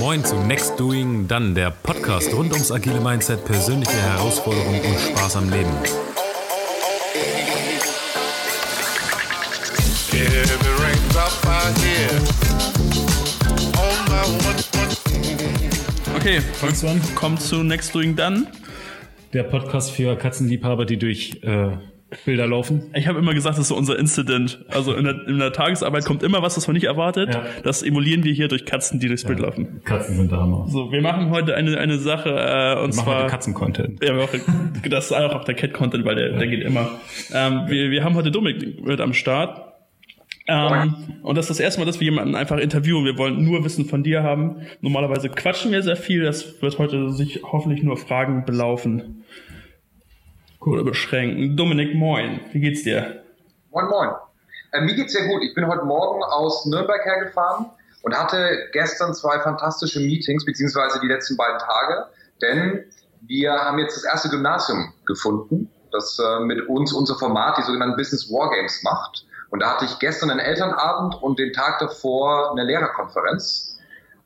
Moin zu Next Doing Dann, der Podcast rund ums agile Mindset, persönliche Herausforderungen und Spaß am Leben. Okay, kommt zu Next Doing Dann. Der Podcast für Katzenliebhaber, die durch äh, Bilder laufen. Ich habe immer gesagt, das ist so unser Incident. Also in der, in der Tagesarbeit kommt immer was, was man nicht erwartet. Ja. Das emulieren wir hier durch Katzen, die durchs ja. Bild laufen. Katzen sind da Hammer. So, wir machen heute eine, eine Sache, äh, und wir zwar. Katzen-Content. Ja, wir machen, das ist auch der Cat-Content, weil der, ja. der geht immer. Ähm, wir, wir haben heute Dominik mit am Start. Ähm, und das ist das erste Mal, dass wir jemanden einfach interviewen. Wir wollen nur Wissen von dir haben. Normalerweise quatschen wir sehr viel. Das wird heute sich hoffentlich nur Fragen belaufen. Oder beschränken. Dominik, moin. Wie geht's dir? Moin, moin. Äh, mir geht's sehr gut. Ich bin heute Morgen aus Nürnberg hergefahren und hatte gestern zwei fantastische Meetings, beziehungsweise die letzten beiden Tage. Denn wir haben jetzt das erste Gymnasium gefunden, das äh, mit uns unser Format, die sogenannten Business Wargames macht. Und da hatte ich gestern einen Elternabend und den Tag davor eine Lehrerkonferenz.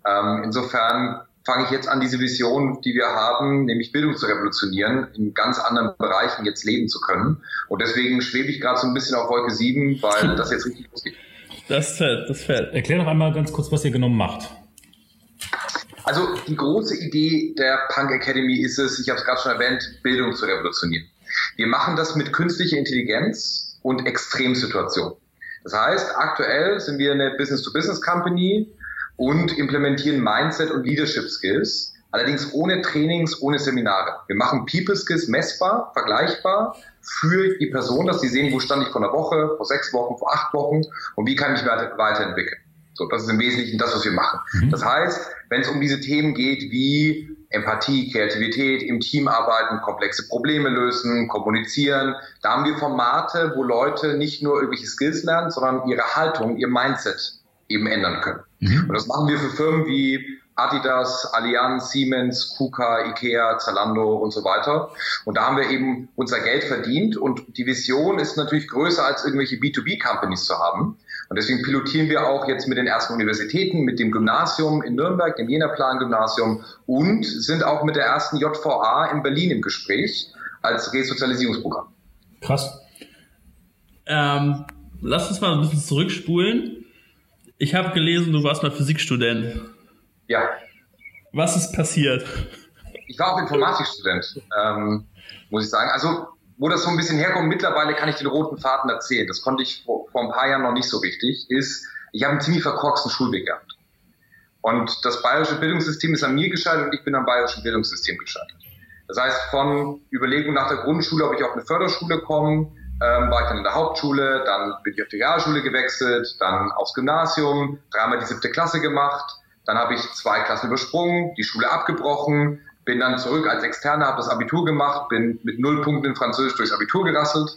Ähm, insofern fange ich jetzt an, diese Vision, die wir haben, nämlich Bildung zu revolutionieren, in ganz anderen Bereichen jetzt leben zu können. Und deswegen schwebe ich gerade so ein bisschen auf Wolke 7, weil das jetzt richtig losgeht. Das fällt, das fällt. Erklär doch einmal ganz kurz, was ihr genommen macht. Also die große Idee der Punk Academy ist es, ich habe es gerade schon erwähnt, Bildung zu revolutionieren. Wir machen das mit künstlicher Intelligenz und Extremsituationen. Das heißt, aktuell sind wir eine Business-to-Business-Company, und implementieren Mindset und Leadership Skills, allerdings ohne Trainings, ohne Seminare. Wir machen People Skills messbar, vergleichbar für die Person, dass sie sehen, wo stand ich vor einer Woche, vor sechs Wochen, vor acht Wochen und wie kann ich mich weiterentwickeln. So, das ist im Wesentlichen das, was wir machen. Mhm. Das heißt, wenn es um diese Themen geht wie Empathie, Kreativität, im Team arbeiten, komplexe Probleme lösen, kommunizieren, da haben wir Formate, wo Leute nicht nur irgendwelche Skills lernen, sondern ihre Haltung, ihr Mindset eben ändern können. Mhm. Und das machen wir für Firmen wie Adidas, Allianz, Siemens, KUKA, Ikea, Zalando und so weiter. Und da haben wir eben unser Geld verdient und die Vision ist natürlich größer als irgendwelche B2B-Companies zu haben. Und deswegen pilotieren wir auch jetzt mit den ersten Universitäten, mit dem Gymnasium in Nürnberg, dem Jena-Plan-Gymnasium und sind auch mit der ersten JVA in Berlin im Gespräch als Resozialisierungsprogramm. Krass. Ähm, lass uns mal ein bisschen zurückspulen. Ich habe gelesen, du warst mal Physikstudent. Ja. Was ist passiert? Ich war auch Informatikstudent, ähm, muss ich sagen. Also, wo das so ein bisschen herkommt, mittlerweile kann ich den roten Faden erzählen. Das konnte ich vor, vor ein paar Jahren noch nicht so richtig. Ist, ich habe einen ziemlich verkorksten Schulweg gehabt. Und das bayerische Bildungssystem ist an mir gescheitert und ich bin am bayerischen Bildungssystem gescheitert. Das heißt, von Überlegung nach der Grundschule, ob ich auf eine Förderschule komme, ähm, war ich dann in der Hauptschule, dann bin ich auf die Realschule gewechselt, dann aufs Gymnasium, dreimal die siebte Klasse gemacht, dann habe ich zwei Klassen übersprungen, die Schule abgebrochen, bin dann zurück als Externer, habe das Abitur gemacht, bin mit null Punkten in Französisch durchs Abitur gerasselt,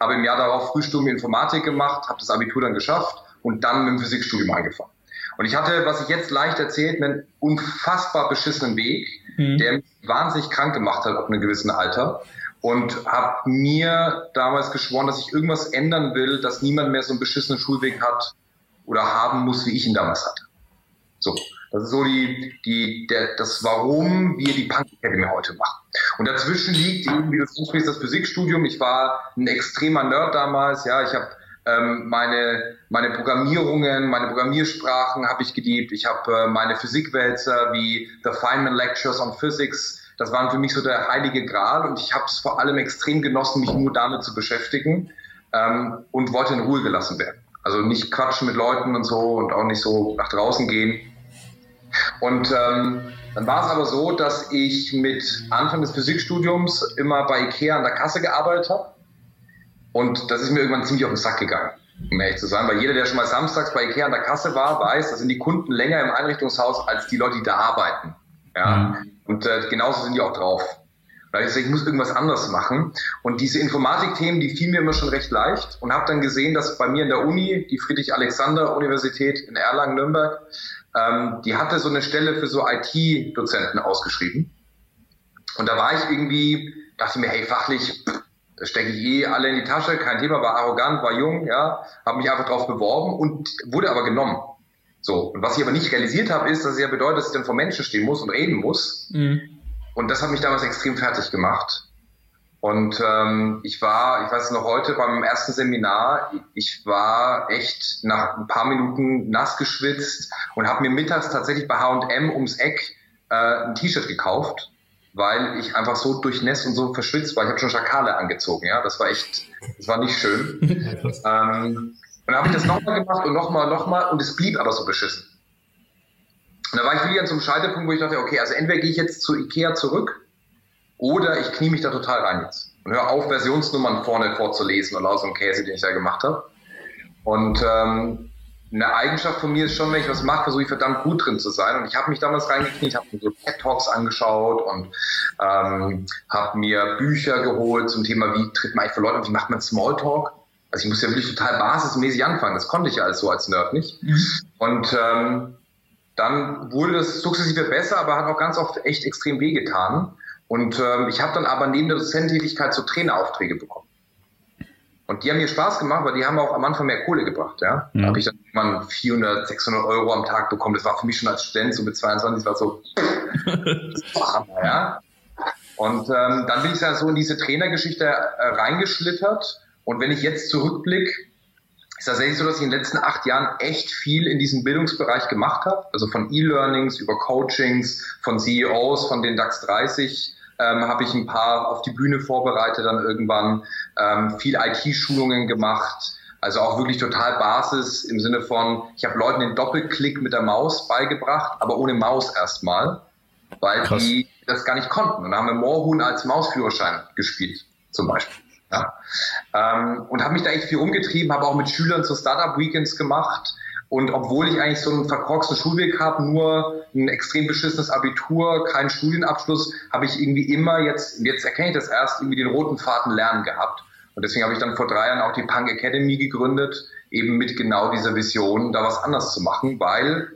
habe im Jahr darauf Frühstudium Informatik gemacht, habe das Abitur dann geschafft und dann mit dem Physikstudium angefangen. Und ich hatte, was ich jetzt leicht erzählt, einen unfassbar beschissenen Weg, mhm. der mich wahnsinnig krank gemacht hat auf einem gewissen Alter und habe mir damals geschworen, dass ich irgendwas ändern will, dass niemand mehr so einen beschissenen Schulweg hat oder haben muss, wie ich ihn damals hatte. So, das ist so die, die, der, das Warum wir die Punk Academy heute machen. Und dazwischen liegt eben, wie du das Physikstudium. Ich war ein extremer Nerd damals, ja, ich habe ähm, meine, meine Programmierungen, meine Programmiersprachen habe ich geliebt. Ich habe äh, meine Physikwälzer wie The Feynman Lectures on Physics das waren für mich so der heilige Gral und ich habe es vor allem extrem genossen, mich nur damit zu beschäftigen ähm, und wollte in Ruhe gelassen werden. Also nicht quatschen mit Leuten und so und auch nicht so nach draußen gehen. Und ähm, dann war es aber so, dass ich mit Anfang des Physikstudiums immer bei Ikea an der Kasse gearbeitet habe. Und das ist mir irgendwann ziemlich auf den Sack gegangen, um ehrlich zu sein. Weil jeder, der schon mal samstags bei Ikea an der Kasse war, weiß, da sind die Kunden länger im Einrichtungshaus als die Leute, die da arbeiten. Ja? Mhm. Und äh, genauso sind die auch drauf. Ich muss irgendwas anderes machen. Und diese Informatikthemen, die fielen mir immer schon recht leicht und habe dann gesehen, dass bei mir in der Uni, die Friedrich-Alexander-Universität in Erlangen-Nürnberg, ähm, die hatte so eine Stelle für so IT-Dozenten ausgeschrieben. Und da war ich irgendwie, dachte mir, hey, fachlich, stecke ich eh alle in die Tasche, kein Thema, war arrogant, war jung, ja, habe mich einfach drauf beworben und wurde aber genommen. So, und was ich aber nicht realisiert habe, ist, dass es ja bedeutet, dass ich dann vor Menschen stehen muss und reden muss. Mhm. Und das hat mich damals extrem fertig gemacht. Und ähm, ich war, ich weiß noch heute beim ersten Seminar, ich war echt nach ein paar Minuten nass geschwitzt und habe mir mittags tatsächlich bei H&M ums Eck äh, ein T-Shirt gekauft, weil ich einfach so durchnässt und so verschwitzt war. Ich habe schon Schakale angezogen, ja, das war echt, das war nicht schön. ähm, und dann habe ich das nochmal gemacht und nochmal, nochmal und es blieb aber so beschissen. Und da war ich wieder an so einem Scheiterpunkt, wo ich dachte, okay, also entweder gehe ich jetzt zu Ikea zurück oder ich knie mich da total rein jetzt und höre auf, Versionsnummern vorne vorzulesen und aus einem Käse, den ich da gemacht habe. Und ähm, eine Eigenschaft von mir ist schon, wenn ich was mache, versuche ich verdammt gut drin zu sein. Und ich habe mich damals reingekniet, habe mir so TED Talks angeschaut und ähm, habe mir Bücher geholt zum Thema, wie tritt man eigentlich für Leute und wie macht man Smalltalk. Also ich musste ja wirklich total basismäßig anfangen. Das konnte ich ja alles so als Nerd nicht. Mhm. Und ähm, dann wurde das sukzessive besser, aber hat auch ganz oft echt extrem wehgetan. Und ähm, ich habe dann aber neben der Dozententätigkeit so Traineraufträge bekommen. Und die haben mir Spaß gemacht, weil die haben auch am Anfang mehr Kohle gebracht. Ja? Mhm. Da habe ich dann mal 400, 600 Euro am Tag bekommen. Das war für mich schon als Student, so mit 22, das war so, ja. Und ähm, dann bin ich ja so in diese Trainergeschichte äh, reingeschlittert. Und wenn ich jetzt zurückblicke, ist tatsächlich so, dass ich in den letzten acht Jahren echt viel in diesem Bildungsbereich gemacht habe. Also von E-Learnings über Coachings, von CEOs, von den DAX 30 ähm, habe ich ein paar auf die Bühne vorbereitet, dann irgendwann ähm, viel IT-Schulungen gemacht. Also auch wirklich total Basis im Sinne von, ich habe Leuten den Doppelklick mit der Maus beigebracht, aber ohne Maus erstmal, weil Krass. die das gar nicht konnten. Und dann haben wir Moorhuhn als Mausführerschein gespielt, zum Beispiel. Ja. Ähm, und habe mich da echt viel umgetrieben, habe auch mit Schülern so Startup-Weekends gemacht. Und obwohl ich eigentlich so einen verkorksten Schulweg habe, nur ein extrem beschissenes Abitur, keinen Studienabschluss, habe ich irgendwie immer jetzt, jetzt erkenne ich das erst, irgendwie den roten Faden lernen gehabt. Und deswegen habe ich dann vor drei Jahren auch die Punk Academy gegründet, eben mit genau dieser Vision, da was anders zu machen, weil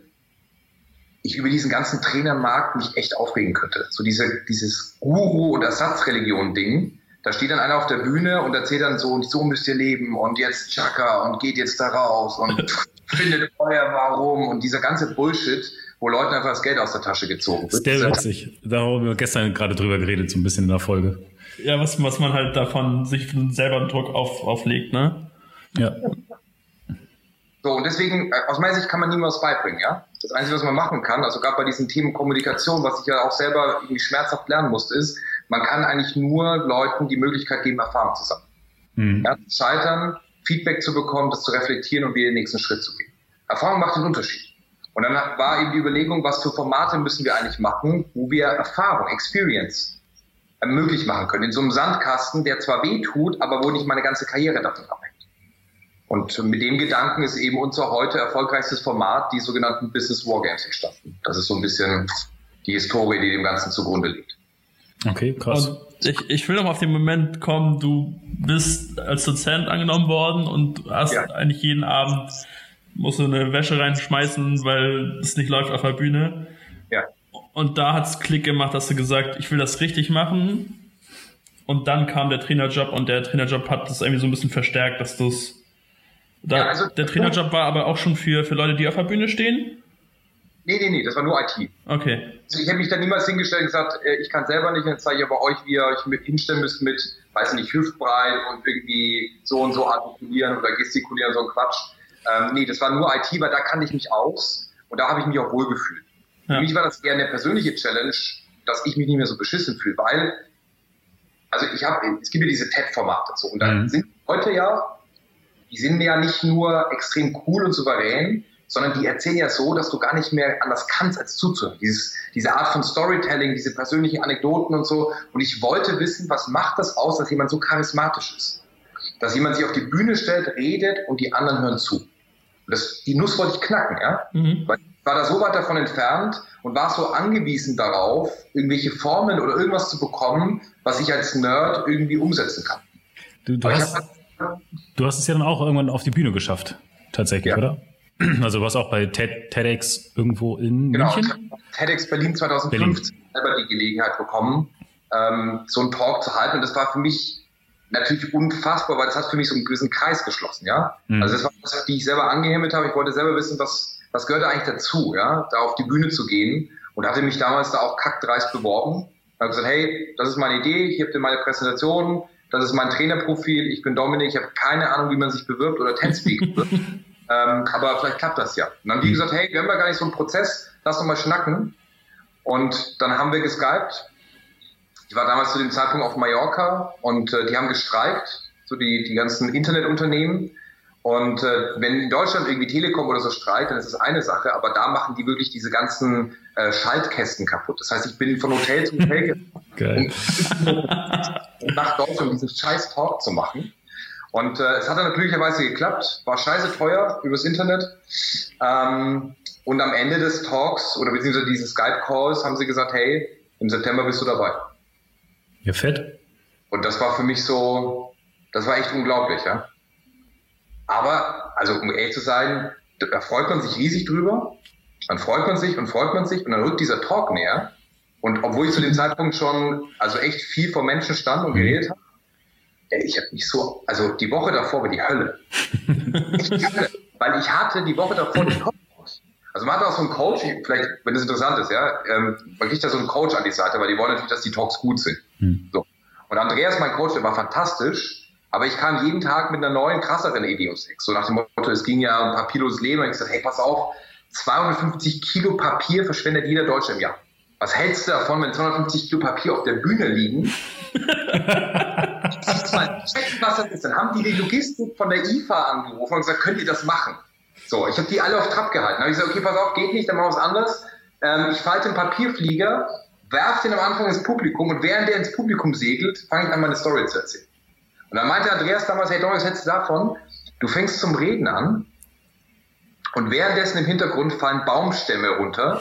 ich über diesen ganzen Trainermarkt mich echt aufregen könnte. So diese, dieses Guru- und Ersatzreligion-Ding, da steht dann einer auf der Bühne und erzählt dann so, und so müsst ihr leben und jetzt Chaka und geht jetzt da raus und findet euer Warum und dieser ganze Bullshit, wo Leuten einfach das Geld aus der Tasche gezogen wird. Sehr witzig. Da haben wir gestern gerade drüber geredet, so ein bisschen in der Folge. Ja, was, was man halt davon sich selber einen Druck auf, auflegt, ne? Ja. So, und deswegen, äh, aus meiner Sicht kann man niemals beibringen, ja? Das Einzige, was man machen kann, also gerade bei diesen Themen Kommunikation, was ich ja auch selber irgendwie schmerzhaft lernen musste, ist, man kann eigentlich nur Leuten die Möglichkeit geben, Erfahrung zu sammeln. Mhm. Ja, scheitern, Feedback zu bekommen, das zu reflektieren und wieder den nächsten Schritt zu gehen. Erfahrung macht den Unterschied. Und dann war eben die Überlegung, was für Formate müssen wir eigentlich machen, wo wir Erfahrung, Experience möglich machen können. In so einem Sandkasten, der zwar weh tut, aber wo nicht meine ganze Karriere davon abhängt. Und mit dem Gedanken ist eben unser heute erfolgreichstes Format, die sogenannten Business Wargames entstanden. Das ist so ein bisschen die Historie, die dem Ganzen zugrunde liegt. Okay, krass. Und ich, ich will noch auf den Moment kommen, du bist als Dozent angenommen worden und hast ja. eigentlich jeden Abend musst du eine Wäsche reinschmeißen, weil es nicht läuft auf der Bühne. Ja. Und da hat es Klick gemacht, dass du gesagt, ich will das richtig machen. Und dann kam der Trainerjob und der Trainerjob hat das irgendwie so ein bisschen verstärkt, dass du es. Ja, also, der Trainerjob war aber auch schon für, für Leute, die auf der Bühne stehen? Nee, nee, nee, das war nur IT. Okay. Also ich habe mich da niemals hingestellt und gesagt, äh, ich kann selber nicht, dann zeige ich aber euch, wie ihr euch mit hinstellen müsst mit, weiß nicht, hüftbreit und irgendwie so und so artikulieren oder gestikulieren, so ein Quatsch. Ähm, nee, das war nur IT, weil da kannte ich mich aus und da habe ich mich auch wohlgefühlt. Ja. Für mich war das eher eine persönliche Challenge, dass ich mich nicht mehr so beschissen fühle, weil, also ich habe, es gibt ja diese TED-Formate so und dann mhm. sind heute ja, die sind ja nicht nur extrem cool und souverän, sondern die erzählen ja so, dass du gar nicht mehr anders kannst, als zuzuhören. Dieses, diese Art von Storytelling, diese persönlichen Anekdoten und so. Und ich wollte wissen, was macht das aus, dass jemand so charismatisch ist? Dass jemand sich auf die Bühne stellt, redet und die anderen hören zu. Das, die Nuss wollte ich knacken, ja? Mhm. Weil ich war da so weit davon entfernt und war so angewiesen darauf, irgendwelche Formeln oder irgendwas zu bekommen, was ich als Nerd irgendwie umsetzen kann. Du, du, hast, hab, du hast es ja dann auch irgendwann auf die Bühne geschafft, tatsächlich, ja. oder? Also du warst auch bei TED, TEDx irgendwo in genau, München? Genau, TEDx Berlin 2015 Berlin. selber die Gelegenheit bekommen, ähm, so einen Talk zu halten. Und das war für mich natürlich unfassbar, weil das hat für mich so einen gewissen Kreis geschlossen, ja. Mhm. Also das war das, die ich selber angehimmelt habe. Ich wollte selber wissen, was, was gehört eigentlich dazu, ja, da auf die Bühne zu gehen und hatte mich damals da auch kackdreist beworben. Habe gesagt, hey, das ist meine Idee, ich habe meine Präsentation, das ist mein Trainerprofil, ich bin Dominik, ich habe keine Ahnung, wie man sich bewirbt oder Tänzspeak wird. Ähm, aber vielleicht klappt das ja. Und dann haben die gesagt, hey, wir haben ja gar nicht so einen Prozess, lass doch mal schnacken. Und dann haben wir geskypt. Ich war damals zu dem Zeitpunkt auf Mallorca und äh, die haben gestreikt, so die, die ganzen Internetunternehmen. Und äh, wenn in Deutschland irgendwie Telekom oder so streikt, dann ist das eine Sache, aber da machen die wirklich diese ganzen äh, Schaltkästen kaputt. Das heißt, ich bin von Hotel zu Hotel um nach Deutschland diesen scheiß Talk zu machen. Und äh, es hat dann natürlicherweise geklappt, war scheiße teuer übers Internet. Ähm, und am Ende des Talks oder beziehungsweise dieses Skype-Calls haben sie gesagt, hey, im September bist du dabei. Ja, fett. Und das war für mich so, das war echt unglaublich, ja. Aber, also um ehrlich zu sein, da freut man sich riesig drüber. Dann freut man sich und freut man sich und dann rückt dieser Talk näher. Und obwohl ich zu dem Zeitpunkt schon also echt viel vor Menschen stand und mhm. geredet habe, ich habe mich so, also die Woche davor war die Hölle. Weil ich hatte die Woche davor den Kopf aus. Also man hat auch so einen Coach, vielleicht, wenn das interessant ist, ja, ähm, man kriegt da so einen Coach an die Seite, weil die wollen natürlich, dass die Talks gut sind. Mhm. So. Und Andreas, mein Coach, der war fantastisch. Aber ich kam jeden Tag mit einer neuen, krasseren Idee ums Eck. So nach dem Motto, es ging ja um papierloses Leben. Und ich gesagt, hey, pass auf, 250 Kilo Papier verschwendet jeder Deutsche im Jahr. Was hältst du davon, wenn 250 Kilo Papier auf der Bühne liegen? mal checken, was das ist. Dann haben die die Logistik von der IFA angerufen und gesagt, könnt ihr das machen? So, ich habe die alle auf Trab gehalten. Dann habe ich gesagt, okay, pass auf, geht nicht, dann machen wir was anderes. Ähm, ich falte einen Papierflieger, werfe den am Anfang ins Publikum und während der ins Publikum segelt, fange ich an, meine Story zu erzählen. Und dann meinte Andreas damals, hey Doris, hättest du davon, du fängst zum Reden an und währenddessen im Hintergrund fallen Baumstämme runter,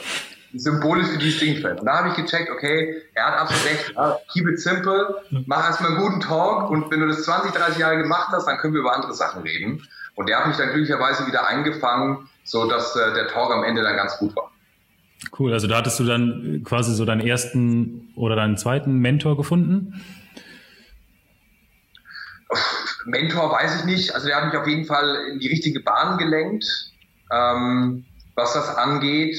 symbolisch für dieses Ding fällt. Und da habe ich gecheckt, okay, er hat absolut recht, keep it simple, mach erstmal einen guten Talk und wenn du das 20, 30 Jahre gemacht hast, dann können wir über andere Sachen reden. Und der hat mich dann glücklicherweise wieder eingefangen, so dass äh, der Talk am Ende dann ganz gut war. Cool, also da hattest du dann quasi so deinen ersten oder deinen zweiten Mentor gefunden? Mentor weiß ich nicht. Also der hat mich auf jeden Fall in die richtige Bahn gelenkt, ähm, was das angeht.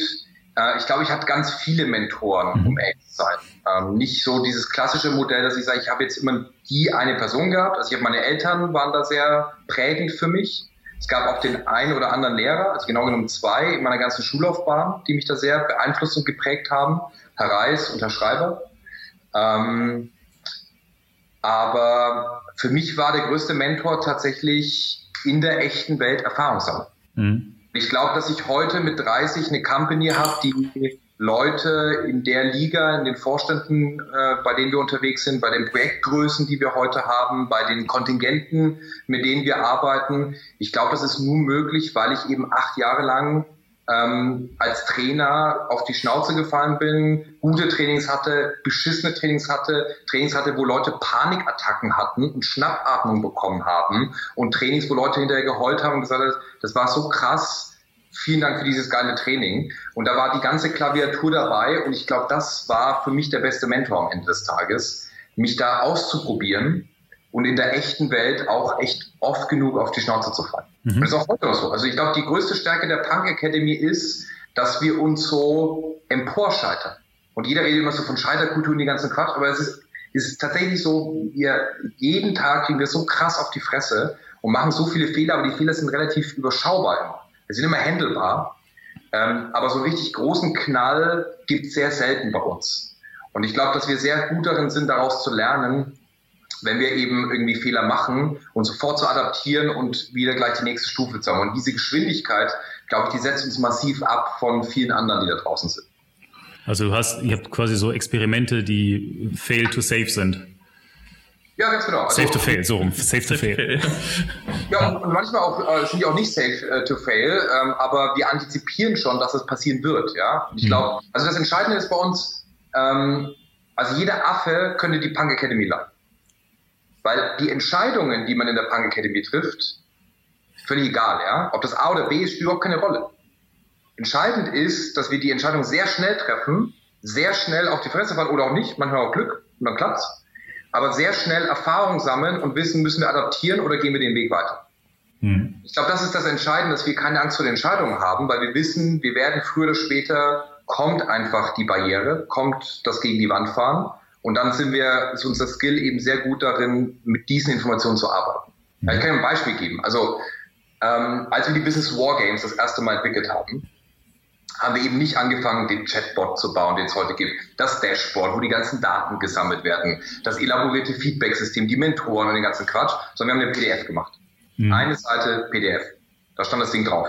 Äh, ich glaube, ich hatte ganz viele Mentoren, mhm. um ehrlich zu sein. Ähm, nicht so dieses klassische Modell, dass ich sage, ich habe jetzt immer die eine Person gehabt. Also ich habe meine Eltern waren da sehr prägend für mich. Es gab auch den einen oder anderen Lehrer, also genau genommen zwei in meiner ganzen Schullaufbahn, die mich da sehr beeinflusst und geprägt haben. Herr Reis und Herr Schreiber. Ähm, aber für mich war der größte Mentor tatsächlich in der echten Welt Erfahrung sammeln. Mhm. Ich glaube, dass ich heute mit 30 eine Company habe, die Leute in der Liga, in den Vorständen, äh, bei denen wir unterwegs sind, bei den Projektgrößen, die wir heute haben, bei den Kontingenten, mit denen wir arbeiten. Ich glaube, das ist nur möglich, weil ich eben acht Jahre lang ähm, als Trainer auf die Schnauze gefallen bin, gute Trainings hatte, beschissene Trainings hatte, Trainings hatte, wo Leute Panikattacken hatten und Schnappatmung bekommen haben und Trainings, wo Leute hinterher geheult haben und gesagt haben, das war so krass, vielen Dank für dieses geile Training. Und da war die ganze Klaviatur dabei und ich glaube, das war für mich der beste Mentor am Ende des Tages, mich da auszuprobieren und in der echten Welt auch echt oft genug auf die Schnauze zu fallen. Mhm. Das ist auch heute noch so. Also ich glaube, die größte Stärke der Punk Academy ist, dass wir uns so emporscheitern. Und jeder redet immer so von Scheiterkultur und die ganzen Quatsch, aber es ist, es ist tatsächlich so, wir jeden Tag kriegen wir so krass auf die Fresse und machen so viele Fehler, aber die Fehler sind relativ überschaubar immer. Wir sind immer handelbar. Ähm, aber so einen richtig großen Knall gibt es sehr selten bei uns. Und ich glaube, dass wir sehr gut darin sind, daraus zu lernen, wenn wir eben irgendwie Fehler machen und sofort zu adaptieren und wieder gleich die nächste Stufe zu haben. Und diese Geschwindigkeit, glaube ich, die setzt uns massiv ab von vielen anderen, die da draußen sind. Also du hast, ihr habt quasi so Experimente, die fail to safe sind. Ja, ganz genau. Also, safe to fail, so rum. Safe to fail. ja, und manchmal auch, äh, sind die auch nicht safe äh, to fail, ähm, aber wir antizipieren schon, dass es passieren wird. Ja, und ich glaube, mhm. also das Entscheidende ist bei uns, ähm, also jeder Affe könnte die Punk Academy leiten. Weil die Entscheidungen, die man in der Punk Academy trifft, völlig egal, ja. Ob das A oder B ist, spielt überhaupt keine Rolle. Entscheidend ist, dass wir die Entscheidung sehr schnell treffen, sehr schnell auf die Fresse fallen oder auch nicht, manchmal auch Glück und dann klappt's. Aber sehr schnell Erfahrung sammeln und wissen, müssen wir adaptieren oder gehen wir den Weg weiter. Hm. Ich glaube, das ist das Entscheidende, dass wir keine Angst vor den Entscheidungen haben, weil wir wissen, wir werden früher oder später kommt einfach die Barriere, kommt das gegen die Wand fahren und dann sind wir, ist unser Skill eben sehr gut darin, mit diesen Informationen zu arbeiten. Mhm. Ich kann Ihnen ein Beispiel geben. Also, ähm, als wir die Business Wargames das erste Mal entwickelt haben, haben wir eben nicht angefangen, den Chatbot zu bauen, den es heute gibt. Das Dashboard, wo die ganzen Daten gesammelt werden, das elaborierte Feedback-System, die Mentoren und den ganzen Quatsch, sondern wir haben eine PDF gemacht. Mhm. Eine Seite PDF. Da stand das Ding drauf.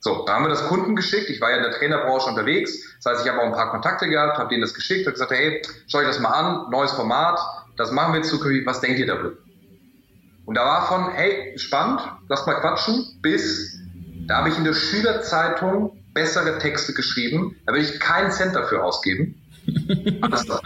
So, da haben wir das Kunden geschickt. Ich war ja in der Trainerbranche unterwegs. Das heißt, ich habe auch ein paar Kontakte gehabt, habe denen das geschickt, habe gesagt, hey, schau euch das mal an, neues Format, das machen wir zukünftig, was denkt ihr darüber? Und da war von, hey, spannend, lass mal quatschen, bis, da habe ich in der Schülerzeitung bessere Texte geschrieben, da will ich keinen Cent dafür ausgeben. Alles klar.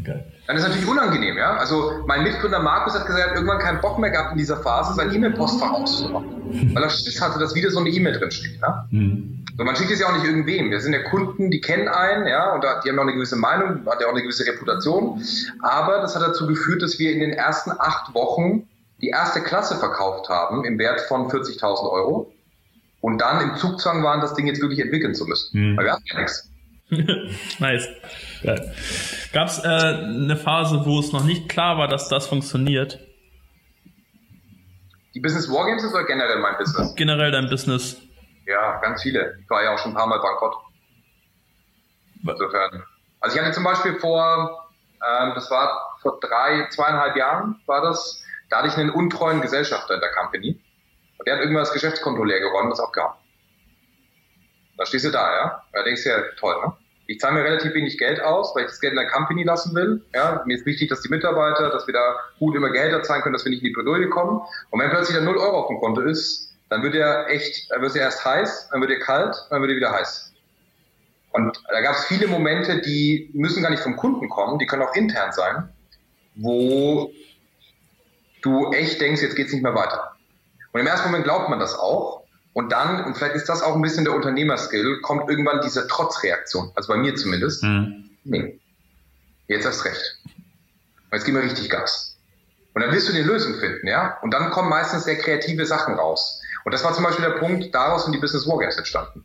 Okay. Dann ist es natürlich unangenehm, ja. Also mein Mitgründer Markus hat gesagt, er hat irgendwann keinen Bock mehr gehabt in dieser Phase, sein E-Mail-Postfach auszumachen. Weil er Schiss hatte, dass wieder so eine E-Mail drin steht. Ja? Mhm. So, man schickt es ja auch nicht irgendwem. Wir sind ja Kunden, die kennen einen, ja, und die haben auch eine gewisse Meinung, hat ja auch eine gewisse Reputation. Aber das hat dazu geführt, dass wir in den ersten acht Wochen die erste Klasse verkauft haben im Wert von 40.000 Euro und dann im Zugzwang waren, das Ding jetzt wirklich entwickeln zu müssen. Mhm. Weil wir hatten ja nichts. nice. Ja. Gab es äh, eine Phase, wo es noch nicht klar war, dass das funktioniert? Die Business Wargames ist oder generell mein Business? Generell dein Business. Ja, ganz viele. Ich war ja auch schon ein paar Mal bankrott. Insofern. Also ich hatte zum Beispiel vor, ähm, das war vor drei, zweieinhalb Jahren, war das, da hatte ich einen untreuen Gesellschafter in der Company. Und der hat irgendwann das Geschäftskonto leer geräumt und das abgehauen. Da stehst du da, ja? Da denkst du ja, toll, ne? Ich zahle mir relativ wenig Geld aus, weil ich das Geld in der Company lassen will. Ja, mir ist wichtig, dass die Mitarbeiter, dass wir da gut immer Gehälter zahlen können, dass wir nicht in die Bredouille kommen. Und wenn plötzlich dann 0 Euro auf dem Konto ist, dann wird er echt, dann wird er erst heiß, dann wird er kalt, dann wird er wieder heiß. Und da gab es viele Momente, die müssen gar nicht vom Kunden kommen, die können auch intern sein, wo du echt denkst, jetzt geht's nicht mehr weiter. Und im ersten Moment glaubt man das auch, und dann, und vielleicht ist das auch ein bisschen der Unternehmerskill, kommt irgendwann diese Trotzreaktion. Also bei mir zumindest. Mhm. Nee. Jetzt hast recht. Jetzt geben wir richtig Gas. Und dann wirst du eine Lösung finden, ja? Und dann kommen meistens sehr kreative Sachen raus. Und das war zum Beispiel der Punkt, daraus sind die Business Wargames entstanden.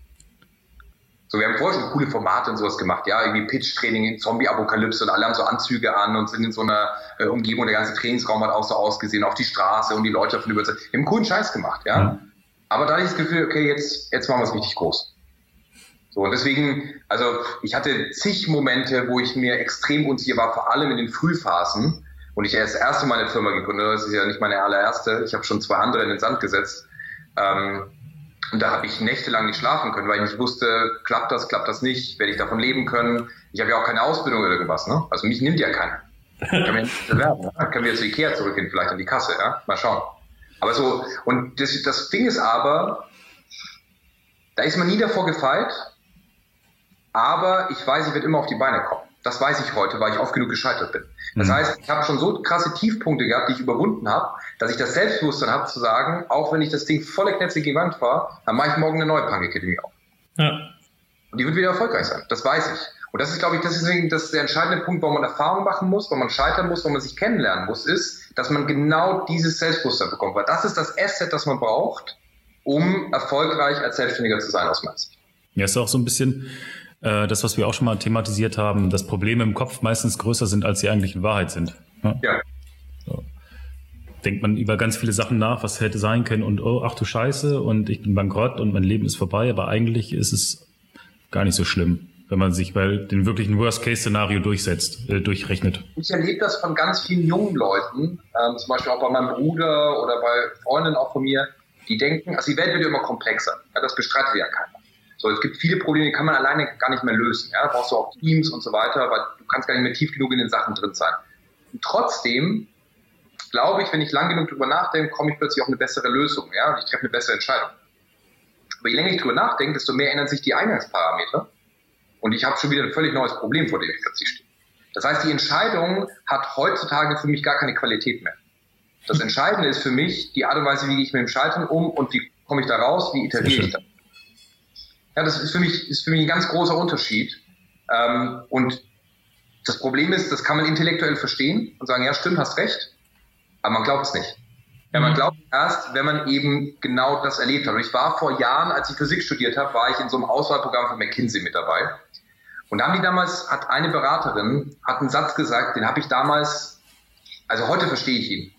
So, wir haben vorher schon coole Formate und sowas gemacht, ja, irgendwie Pitch-Training in Zombie-Apokalypse und alle haben so Anzüge an und sind in so einer äh, Umgebung, der ganze Trainingsraum hat auch so ausgesehen, auf die Straße und die Leute davon überzeugt. Wir haben coolen Scheiß gemacht, ja. Mhm. Aber da hatte ich das Gefühl, okay, jetzt, jetzt machen wir es richtig groß. So, und deswegen, also ich hatte zig Momente, wo ich mir extrem unsicher war, vor allem in den Frühphasen. Und ich erst das erste Mal eine Firma gegründet, das ist ja nicht meine allererste. Ich habe schon zwei andere in den Sand gesetzt. Ähm, und da habe ich nächtelang nicht schlafen können, weil ich nicht wusste, klappt das, klappt das nicht, werde ich davon leben können. Ich habe ja auch keine Ausbildung oder irgendwas, ne? Also mich nimmt ja keiner. Ne? Können wir jetzt zu Ikea zurückgehen, vielleicht an die Kasse, ja? Mal schauen. Aber so, und das, das Ding ist aber, da ist man nie davor gefeit, aber ich weiß, ich werde immer auf die Beine kommen. Das weiß ich heute, weil ich oft genug gescheitert bin. Das mhm. heißt, ich habe schon so krasse Tiefpunkte gehabt, die ich überwunden habe, dass ich das Selbstbewusstsein habe zu sagen, auch wenn ich das Ding volle Knäpse gegen die Wand fahre, dann mache ich morgen eine neue Punk Academy auf. Ja. Und die wird wieder erfolgreich sein. Das weiß ich. Und das ist, glaube ich, deswegen das der entscheidende Punkt, warum man Erfahrung machen muss, warum man scheitern muss, warum man sich kennenlernen muss, ist, dass man genau dieses Selbstbewusstsein bekommt. Weil das ist das Asset, das man braucht, um erfolgreich als Selbstständiger zu sein aus meiner Sicht. Ja, ist auch so ein bisschen äh, das, was wir auch schon mal thematisiert haben, dass Probleme im Kopf meistens größer sind, als sie eigentlich in Wahrheit sind. Ja. ja. So. Denkt man über ganz viele Sachen nach, was hätte sein können und oh, ach du Scheiße und ich bin bankrott und mein Leben ist vorbei, aber eigentlich ist es gar nicht so schlimm wenn man sich bei den wirklichen Worst-Case-Szenario durchsetzt, äh, durchrechnet. Ich erlebe das von ganz vielen jungen Leuten, ähm, zum Beispiel auch bei meinem Bruder oder bei Freunden auch von mir, die denken, also die Welt wird immer komplexer. Ja, das bestreitet ja keiner. So, es gibt viele Probleme, die kann man alleine gar nicht mehr lösen. Ja, da brauchst du auch Teams und so weiter, weil du kannst gar nicht mehr tief genug in den Sachen drin sein. Und trotzdem glaube ich, wenn ich lang genug drüber nachdenke, komme ich plötzlich auf eine bessere Lösung. Ja, und ich treffe eine bessere Entscheidung. Aber je länger ich drüber nachdenke, desto mehr ändern sich die Eingangsparameter. Und ich habe schon wieder ein völlig neues Problem, vor dem ich plötzlich stehe. Das heißt, die Entscheidung hat heutzutage für mich gar keine Qualität mehr. Das Entscheidende ist für mich die Art und Weise, wie gehe ich mit dem Scheitern um und wie komme ich da raus, wie iteriere ich da. Ja, das ist für mich, ist für mich ein ganz großer Unterschied. Ähm, und das Problem ist, das kann man intellektuell verstehen und sagen, ja, stimmt, hast recht, aber man glaubt es nicht. Ja, man glaubt erst, wenn man eben genau das erlebt hat. Und ich war vor Jahren, als ich Physik studiert habe, war ich in so einem Auswahlprogramm von McKinsey mit dabei. Und da haben die damals, hat eine Beraterin, hat einen Satz gesagt, den habe ich damals, also heute verstehe ich ihn.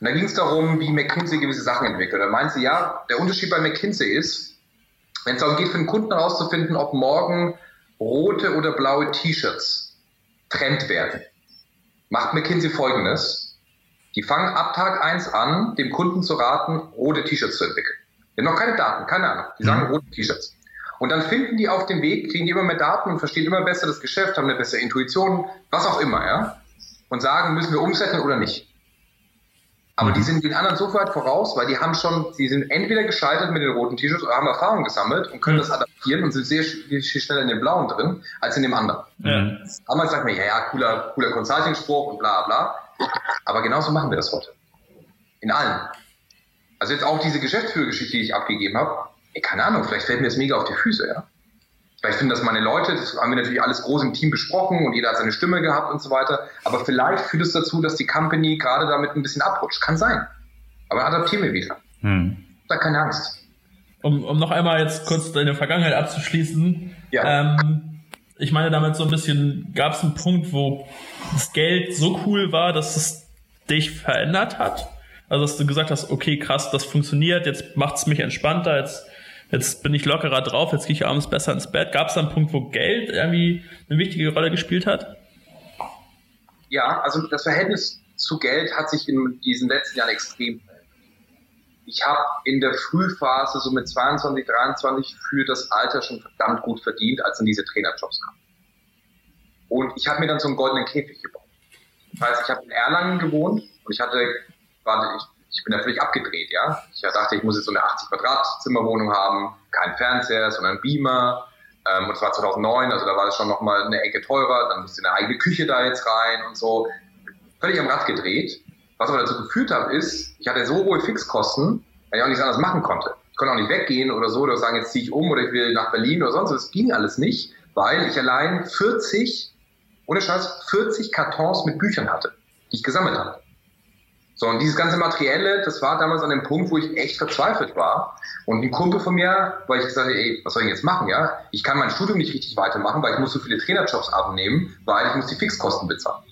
Und da ging es darum, wie McKinsey gewisse Sachen entwickelt. Da meinte sie, ja, der Unterschied bei McKinsey ist, wenn es darum geht, für den Kunden herauszufinden, ob morgen rote oder blaue T-Shirts Trend werden, macht McKinsey folgendes. Die fangen ab Tag 1 an, dem Kunden zu raten, rote T-Shirts zu entwickeln. Die haben noch keine Daten, keine Ahnung. Die sagen mhm. rote T-Shirts. Und dann finden die auf dem Weg, kriegen die immer mehr Daten und verstehen immer besser das Geschäft, haben eine bessere Intuition, was auch immer, ja. Und sagen, müssen wir umsetzen oder nicht. Aber die mhm. sind den anderen so weit voraus, weil die haben schon, die sind entweder gescheitert mit den roten T-Shirts oder haben Erfahrung gesammelt und können mhm. das adaptieren und sind sehr viel schneller in den blauen drin als in dem anderen. Mhm. Damals sagt man, ja, ja, cooler, cooler Consulting-Spruch und bla bla. Aber genauso machen wir das heute. In allen. Also jetzt auch diese Geschäftsführergeschichte, die ich abgegeben habe, keine Ahnung, vielleicht fällt mir das mega auf die Füße, ja. Vielleicht finden das meine Leute, das haben wir natürlich alles groß im Team besprochen und jeder hat seine Stimme gehabt und so weiter. Aber vielleicht führt es dazu, dass die Company gerade damit ein bisschen abrutscht. Kann sein. Aber adaptieren wir wieder. Hm. Da keine Angst. Um, um noch einmal jetzt kurz deine Vergangenheit abzuschließen. Ja. Ähm, ich meine damit so ein bisschen, gab es einen Punkt, wo das Geld so cool war, dass es dich verändert hat? Also dass du gesagt hast, okay, krass, das funktioniert, jetzt macht es mich entspannter, jetzt jetzt bin ich lockerer drauf, jetzt gehe ich abends besser ins Bett. Gab es da einen Punkt, wo Geld irgendwie eine wichtige Rolle gespielt hat? Ja, also das Verhältnis zu Geld hat sich in diesen letzten Jahren extrem. Ich habe in der Frühphase, so mit 22, 23, für das Alter schon verdammt gut verdient, als dann diese Trainerjobs kamen. Und ich habe mir dann so einen goldenen Käfig gebaut. Das heißt, ich habe in Erlangen gewohnt und ich hatte, warte, ich ich bin da völlig abgedreht, ja. Ich dachte, ich muss jetzt so eine 80 Quadratzimmerwohnung haben, kein Fernseher, sondern Beamer. Ähm, und es war 2009, also da war es schon nochmal eine Ecke teurer. Dann musste eine eigene Küche da jetzt rein und so. Völlig am Rad gedreht. Was aber dazu geführt hat, ist, ich hatte so hohe Fixkosten, weil ich auch nichts anderes machen konnte. Ich konnte auch nicht weggehen oder so oder sagen, jetzt ziehe ich um oder ich will nach Berlin oder sonst. Das ging alles nicht, weil ich allein 40, ohne Scheiß, 40 Kartons mit Büchern hatte, die ich gesammelt habe. So, und dieses ganze Materielle, das war damals an dem Punkt, wo ich echt verzweifelt war. Und ein Kumpel von mir, weil ich gesagt habe, ey, was soll ich jetzt machen, ja? Ich kann mein Studium nicht richtig weitermachen, weil ich muss so viele Trainerjobs abnehmen, weil ich muss die Fixkosten bezahlen.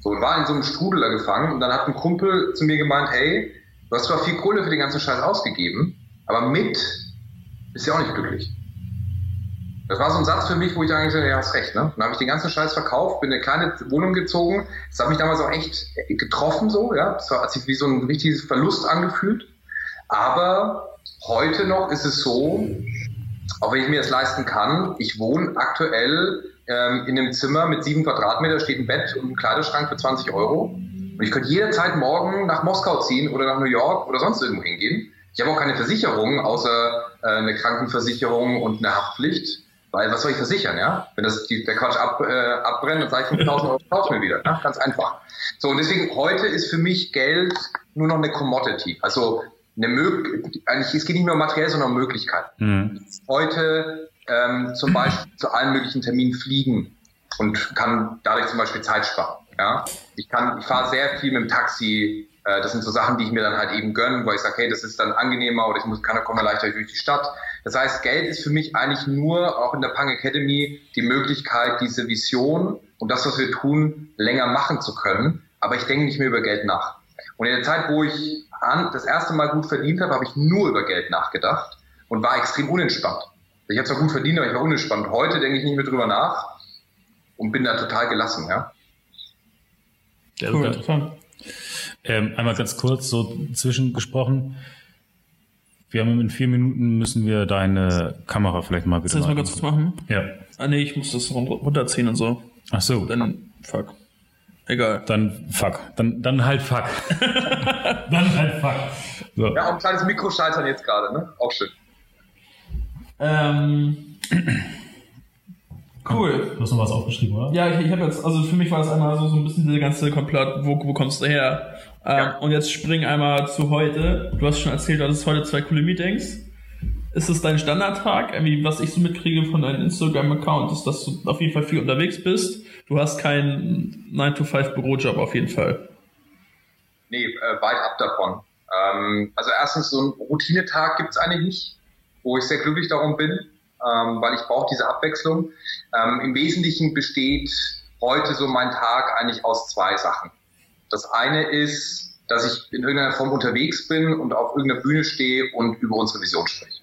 So, und war in so einem Strudel gefangen und dann hat ein Kumpel zu mir gemeint, hey, du hast zwar viel Kohle für den ganzen Scheiß ausgegeben, aber mit bist du ja auch nicht glücklich. Das war so ein Satz für mich, wo ich gesagt ja, hast recht. Ne? Dann habe ich den ganzen Scheiß verkauft, bin in eine kleine Wohnung gezogen. Das hat mich damals auch echt getroffen, so. Ja? Das hat sich wie so ein richtiges Verlust angefühlt. Aber heute noch ist es so, auch wenn ich mir das leisten kann, ich wohne aktuell ähm, in einem Zimmer mit sieben Quadratmeter, steht ein Bett und ein Kleiderschrank für 20 Euro. Und ich könnte jederzeit morgen nach Moskau ziehen oder nach New York oder sonst irgendwo hingehen. Ich habe auch keine Versicherung, außer äh, eine Krankenversicherung und eine Haftpflicht. Weil was soll ich versichern, ja? Wenn das die, der Quatsch ab, äh, abbrennt, dann sage ich 5000 Euro, kauf mir wieder. Ja? Ganz einfach. So, und deswegen heute ist für mich Geld nur noch eine Commodity. Also eine Möglichkeit, eigentlich, es geht nicht mehr um materiell, sondern um Möglichkeiten. Mhm. Heute ähm, zum Beispiel zu allen möglichen Terminen fliegen und kann dadurch zum Beispiel Zeit sparen. Ja? Ich kann, ich fahre sehr viel mit dem Taxi. Äh, das sind so Sachen, die ich mir dann halt eben gönne, weil ich sage, hey, das ist dann angenehmer oder ich muss, kann, komme leichter durch die Stadt. Das heißt, Geld ist für mich eigentlich nur auch in der Punk Academy die Möglichkeit, diese Vision und das, was wir tun, länger machen zu können. Aber ich denke nicht mehr über Geld nach. Und in der Zeit, wo ich das erste Mal gut verdient habe, habe ich nur über Geld nachgedacht und war extrem unentspannt. Ich habe zwar gut verdient, aber ich war unentspannt. Heute denke ich nicht mehr drüber nach und bin da total gelassen, ja. Ja, cool. Ähm, einmal ganz kurz so zwischengesprochen. Wir haben in vier Minuten müssen wir deine Kamera vielleicht mal bitte. Soll ich mal ganz kurz machen? Ja. Ah nee, ich muss das runterziehen und so. Ach so. Dann fuck. Egal. Dann fuck. Dann, dann halt fuck. dann halt fuck. So. Ja, auch ein kleines Mikro scheitern jetzt gerade, ne? Auch schön. Ähm. Cool. Du hast noch was aufgeschrieben, oder? Ja, ich, ich habe jetzt, also für mich war das einmal so, so ein bisschen der ganze Komplott, wo, wo kommst du her? Ähm, ja. Und jetzt spring einmal zu heute. Du hast schon erzählt, du hattest heute zwei coole Meetings. Ist es dein Standardtag? Irgendwie, was ich so mitkriege von deinem Instagram-Account, ist, dass du auf jeden Fall viel unterwegs bist. Du hast keinen 9-to-5-Bürojob auf jeden Fall. nee, äh, weit ab davon. Ähm, also erstens, so ein Routinetag gibt's eigentlich nicht, wo ich sehr glücklich darum bin, ähm, weil ich brauche diese Abwechslung. Ähm, Im Wesentlichen besteht heute so mein Tag eigentlich aus zwei Sachen. Das eine ist, dass ich in irgendeiner Form unterwegs bin und auf irgendeiner Bühne stehe und über unsere Vision spreche.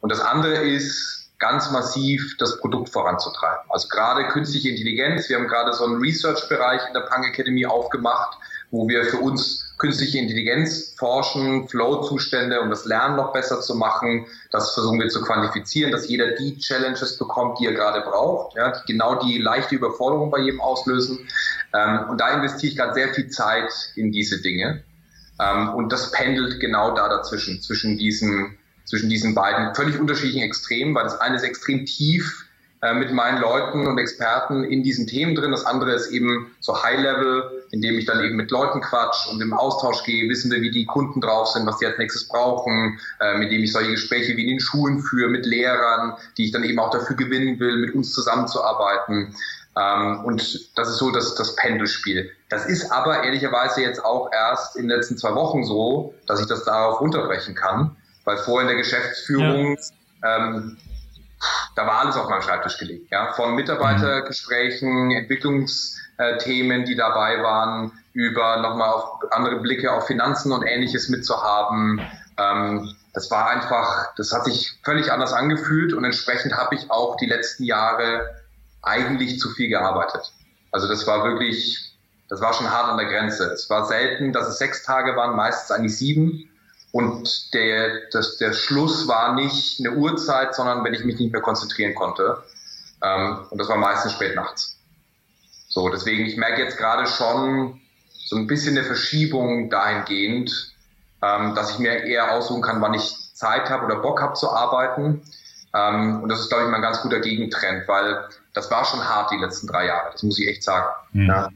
Und das andere ist, ganz massiv das Produkt voranzutreiben. Also gerade künstliche Intelligenz. Wir haben gerade so einen Research-Bereich in der Punk Academy aufgemacht, wo wir für uns künstliche Intelligenz forschen, Flow-Zustände, um das Lernen noch besser zu machen. Das versuchen wir zu quantifizieren, dass jeder die Challenges bekommt, die er gerade braucht, ja, die genau die leichte Überforderung bei jedem auslösen. Ähm, und da investiere ich gerade sehr viel Zeit in diese Dinge. Ähm, und das pendelt genau da dazwischen, zwischen diesen, zwischen diesen beiden völlig unterschiedlichen Extremen, weil das eine ist extrem tief äh, mit meinen Leuten und Experten in diesen Themen drin. Das andere ist eben so High-Level, indem ich dann eben mit Leuten quatsch und im Austausch gehe, wissen wir, wie die Kunden drauf sind, was die als nächstes brauchen, äh, mit dem ich solche Gespräche wie in den Schulen führe, mit Lehrern, die ich dann eben auch dafür gewinnen will, mit uns zusammenzuarbeiten. Ähm, und das ist so das, das Pendelspiel. Das ist aber ehrlicherweise jetzt auch erst in den letzten zwei Wochen so, dass ich das darauf runterbrechen kann, weil vorher in der Geschäftsführung ja. ähm, da war alles auf meinem Schreibtisch gelegt. Ja? Von Mitarbeitergesprächen, Entwicklungsthemen, die dabei waren, über nochmal auf andere Blicke auf Finanzen und ähnliches mitzuhaben. Ähm, das war einfach, das hat sich völlig anders angefühlt und entsprechend habe ich auch die letzten Jahre eigentlich zu viel gearbeitet. Also das war wirklich, das war schon hart an der Grenze. Es war selten, dass es sechs Tage waren, meistens eigentlich sieben. Und der, das, der Schluss war nicht eine Uhrzeit, sondern wenn ich mich nicht mehr konzentrieren konnte. Ähm, und das war meistens spät nachts. So, deswegen, ich merke jetzt gerade schon so ein bisschen eine Verschiebung dahingehend, ähm, dass ich mir eher aussuchen kann, wann ich Zeit habe oder Bock habe zu arbeiten. Ähm, und das ist, glaube ich, mal ein ganz guter Gegentrend, weil das war schon hart die letzten drei Jahre. Das muss ich echt sagen. Mhm. Ja.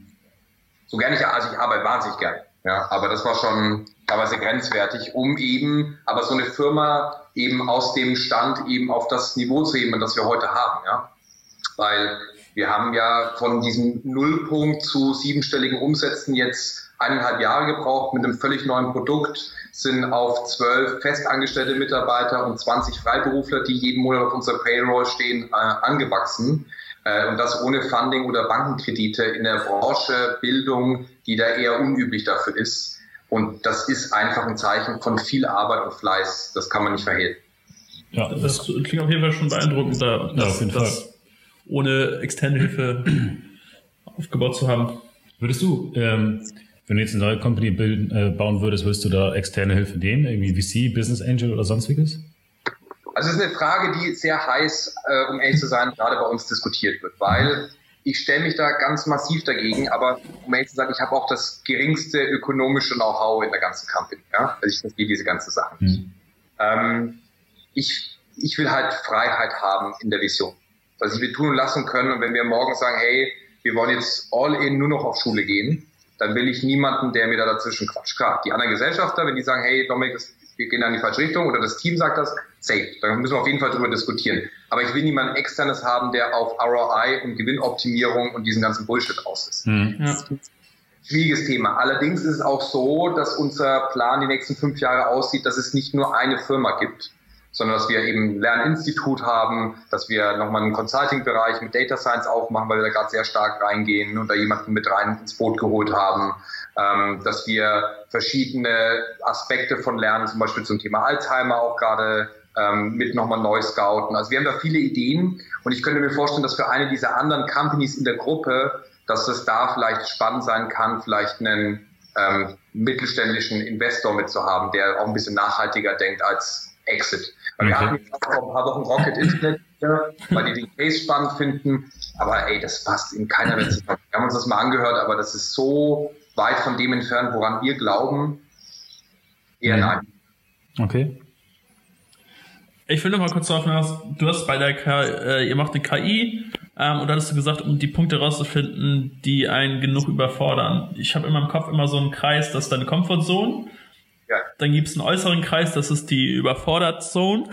So gerne ich, also ich arbeite wahnsinnig gerne. Ja, aber das war schon teilweise grenzwertig, um eben, aber so eine Firma eben aus dem Stand eben auf das Niveau zu heben, das wir heute haben, ja. Weil wir haben ja von diesem Nullpunkt zu siebenstelligen Umsätzen jetzt eineinhalb Jahre gebraucht mit einem völlig neuen Produkt, sind auf zwölf festangestellte Mitarbeiter und 20 Freiberufler, die jeden Monat auf unserer Payroll stehen, äh, angewachsen. Äh, und das ohne Funding oder Bankenkredite in der Branche Bildung, die da eher unüblich dafür ist. Und das ist einfach ein Zeichen von viel Arbeit und Fleiß. Das kann man nicht verhehlen. Ja, das, das klingt auf jeden Fall schon beeindruckend, da, ja, das, das ohne externe Hilfe aufgebaut zu haben. Würdest du, ähm, wenn du jetzt eine neue Company bilden, äh, bauen würdest, würdest du da externe Hilfe nehmen? Irgendwie VC, Business Angel oder sonstiges? Also es ist eine Frage, die sehr heiß, äh, um ehrlich zu sein, gerade bei uns diskutiert wird, weil ich stelle mich da ganz massiv dagegen, aber um ehrlich zu sagen, ich habe auch das geringste ökonomische Know-how in der ganzen Company. Ja? Also ich verstehe diese ganzen Sachen nicht. Mhm. Ähm, ich, ich will halt Freiheit haben in der Vision. Was wir tun und lassen können. Und wenn wir morgen sagen, hey, wir wollen jetzt all in nur noch auf Schule gehen, dann will ich niemanden, der mir da dazwischen quatscht. Klar, die anderen Gesellschafter, wenn die sagen, hey, Dominik, wir gehen in die falsche Richtung oder das Team sagt das, safe. Da müssen wir auf jeden Fall drüber diskutieren. Aber ich will niemanden externes haben, der auf ROI und Gewinnoptimierung und diesen ganzen Bullshit aus ist. Mhm. Ja. Schwieriges Thema. Allerdings ist es auch so, dass unser Plan die nächsten fünf Jahre aussieht, dass es nicht nur eine Firma gibt, sondern dass wir eben ein Lerninstitut haben, dass wir nochmal einen Consulting-Bereich mit Data Science aufmachen, weil wir da gerade sehr stark reingehen und da jemanden mit rein ins Boot geholt haben ähm, dass wir verschiedene Aspekte von Lernen, zum Beispiel zum Thema Alzheimer auch gerade ähm, mit nochmal neu scouten. Also wir haben da viele Ideen und ich könnte mir vorstellen, dass für eine dieser anderen Companies in der Gruppe, dass es da vielleicht spannend sein kann, vielleicht einen ähm, mittelständischen Investor mitzuhaben, der auch ein bisschen nachhaltiger denkt als Exit. Weil okay. wir hatten vor ein paar Wochen Rocket Internet, weil die den Case spannend finden, aber ey, das passt in keiner Weise. Wir haben uns das mal angehört, aber das ist so weit von dem entfernt, woran wir glauben. Eher nein. Okay. Ich will noch mal kurz darauf hinaus, du hast bei der K, äh, ihr macht eine KI ähm, und dann hast du gesagt, um die Punkte rauszufinden, die einen genug überfordern. Ich habe in meinem Kopf immer so einen Kreis, das ist deine Comfortzone. Ja. Dann gibt es einen äußeren Kreis, das ist die Überfordert Zone.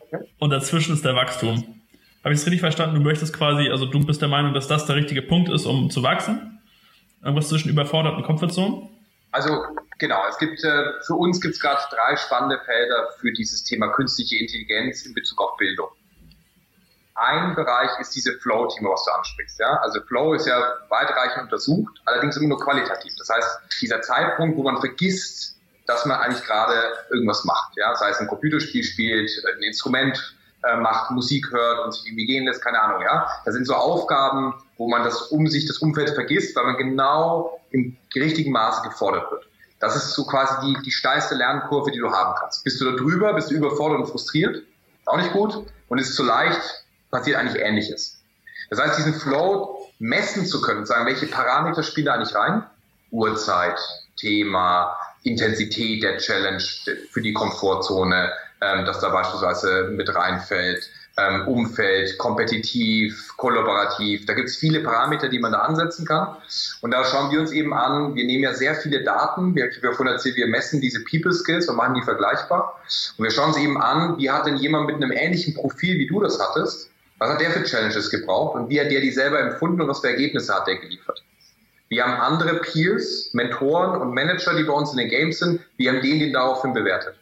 Okay. Und dazwischen ist der Wachstum. Habe ich es richtig verstanden? Du möchtest quasi, also du bist der Meinung, dass das der richtige Punkt ist, um zu wachsen? Irgendwas zwischen überfordert und Comfortzone? Also genau, es gibt äh, für uns gibt es gerade drei spannende Felder für dieses Thema künstliche Intelligenz in Bezug auf Bildung. Ein Bereich ist diese Flow-Team, was du ansprichst. Ja? Also Flow ist ja weitreichend untersucht, allerdings immer nur qualitativ. Das heißt, dieser Zeitpunkt, wo man vergisst, dass man eigentlich gerade irgendwas macht. Ja? Sei es ein Computerspiel spielt, ein Instrument äh, macht, Musik hört und sich irgendwie gehen lässt, keine Ahnung. Ja? Das sind so Aufgaben, wo man das um sich, das Umfeld vergisst, weil man genau im richtigen Maße gefordert wird. Das ist so quasi die, die steilste Lernkurve, die du haben kannst. Bist du da drüber, bist du überfordert und frustriert, auch nicht gut. Und ist zu leicht, passiert eigentlich Ähnliches. Das heißt, diesen Flow messen zu können, sagen, welche Parameter spielen da eigentlich rein? Uhrzeit, Thema, Intensität der Challenge für die Komfortzone, ähm, dass da beispielsweise mit reinfällt, ähm, Umfeld, kompetitiv, kollaborativ. Da gibt es viele Parameter, die man da ansetzen kann. Und da schauen wir uns eben an, wir nehmen ja sehr viele Daten, wir, wir vorhin erzählt, wir messen diese People Skills und machen die vergleichbar. Und wir schauen uns eben an, wie hat denn jemand mit einem ähnlichen Profil, wie du das hattest, was hat der für Challenges gebraucht und wie hat der die selber empfunden und was für Ergebnisse hat der geliefert? Wir haben andere Peers, Mentoren und Manager, die bei uns in den Games sind, wir haben den, den daraufhin bewertet.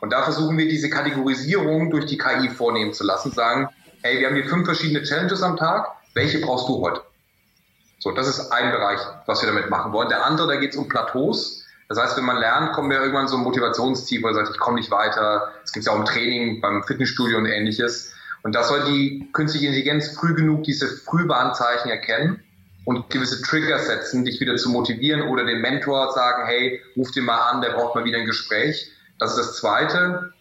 Und da versuchen wir diese Kategorisierung durch die KI vornehmen zu lassen, sagen, hey, wir haben hier fünf verschiedene Challenges am Tag, welche brauchst du heute? So, das ist ein Bereich, was wir damit machen wollen. Der andere, da geht es um Plateaus. Das heißt, wenn man lernt, kommen wir irgendwann so ein Motivationsziel, wo man sagt, ich komme nicht weiter. Es gibt ja auch im Training, beim Fitnessstudio und ähnliches. Und das soll die künstliche Intelligenz früh genug diese Frühwarnzeichen erkennen und gewisse Trigger setzen, dich wieder zu motivieren oder den Mentor sagen, hey, ruf den mal an, der braucht mal wieder ein Gespräch. Das ist das Zweite.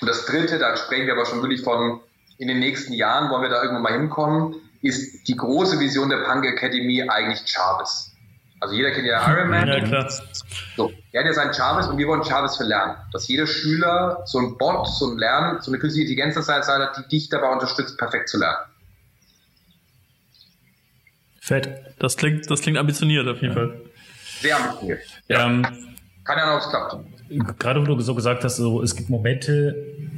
Und das Dritte, da sprechen wir aber schon wirklich von, in den nächsten Jahren wollen wir da irgendwann mal hinkommen, ist die große Vision der Punk Academy eigentlich Jarvis. Also jeder kennt ja Iron Man. Ja, klar. So, er hat ja seinen Jarvis und wir wollen Jarvis für Lernen. Dass jeder Schüler so ein Bot, so ein Lernen, so eine künstliche Intelligenz hat, die dich dabei unterstützt, perfekt zu lernen. Fett. Das klingt, das klingt ambitioniert auf jeden ja. Fall. Sehr ambitioniert. Ja. Ähm, Keine Ahnung, ob es klappt gerade wo du so gesagt hast, so, es gibt Momente,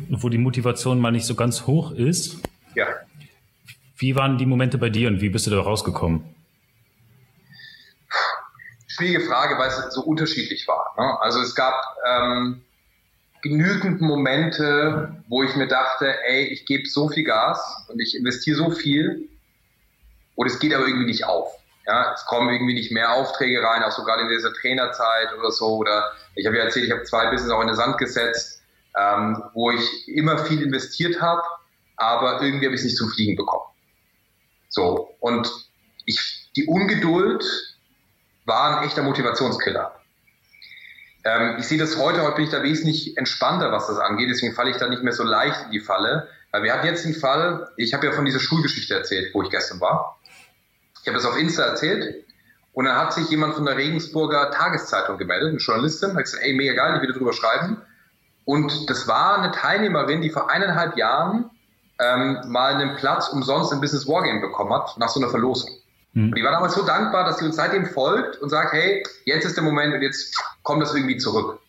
wo die Motivation mal nicht so ganz hoch ist. Ja. Wie waren die Momente bei dir und wie bist du da rausgekommen? Schwierige Frage, weil es so unterschiedlich war. Ne? Also es gab ähm, genügend Momente, wo ich mir dachte, ey, ich gebe so viel Gas und ich investiere so viel und es geht aber irgendwie nicht auf. Ja, es kommen irgendwie nicht mehr Aufträge rein, auch so gerade in dieser Trainerzeit oder so. Oder ich habe ja erzählt, ich habe zwei Business auch in den Sand gesetzt, ähm, wo ich immer viel investiert habe, aber irgendwie habe ich es nicht zum Fliegen bekommen. So, und ich, die Ungeduld war ein echter Motivationskiller. Ähm, ich sehe das heute, heute bin ich da wesentlich entspannter, was das angeht, deswegen falle ich da nicht mehr so leicht in die Falle. Weil wir hatten jetzt den Fall, ich habe ja von dieser Schulgeschichte erzählt, wo ich gestern war. Ich habe das auf Insta erzählt und dann hat sich jemand von der Regensburger Tageszeitung gemeldet, eine Journalistin, hat gesagt, ey, mega geil, ich will darüber schreiben. Und das war eine Teilnehmerin, die vor eineinhalb Jahren ähm, mal einen Platz umsonst im Business Wargame bekommen hat, nach so einer Verlosung. Mhm. Und die war damals so dankbar, dass sie uns seitdem folgt und sagt, hey, jetzt ist der Moment und jetzt kommt das irgendwie zurück.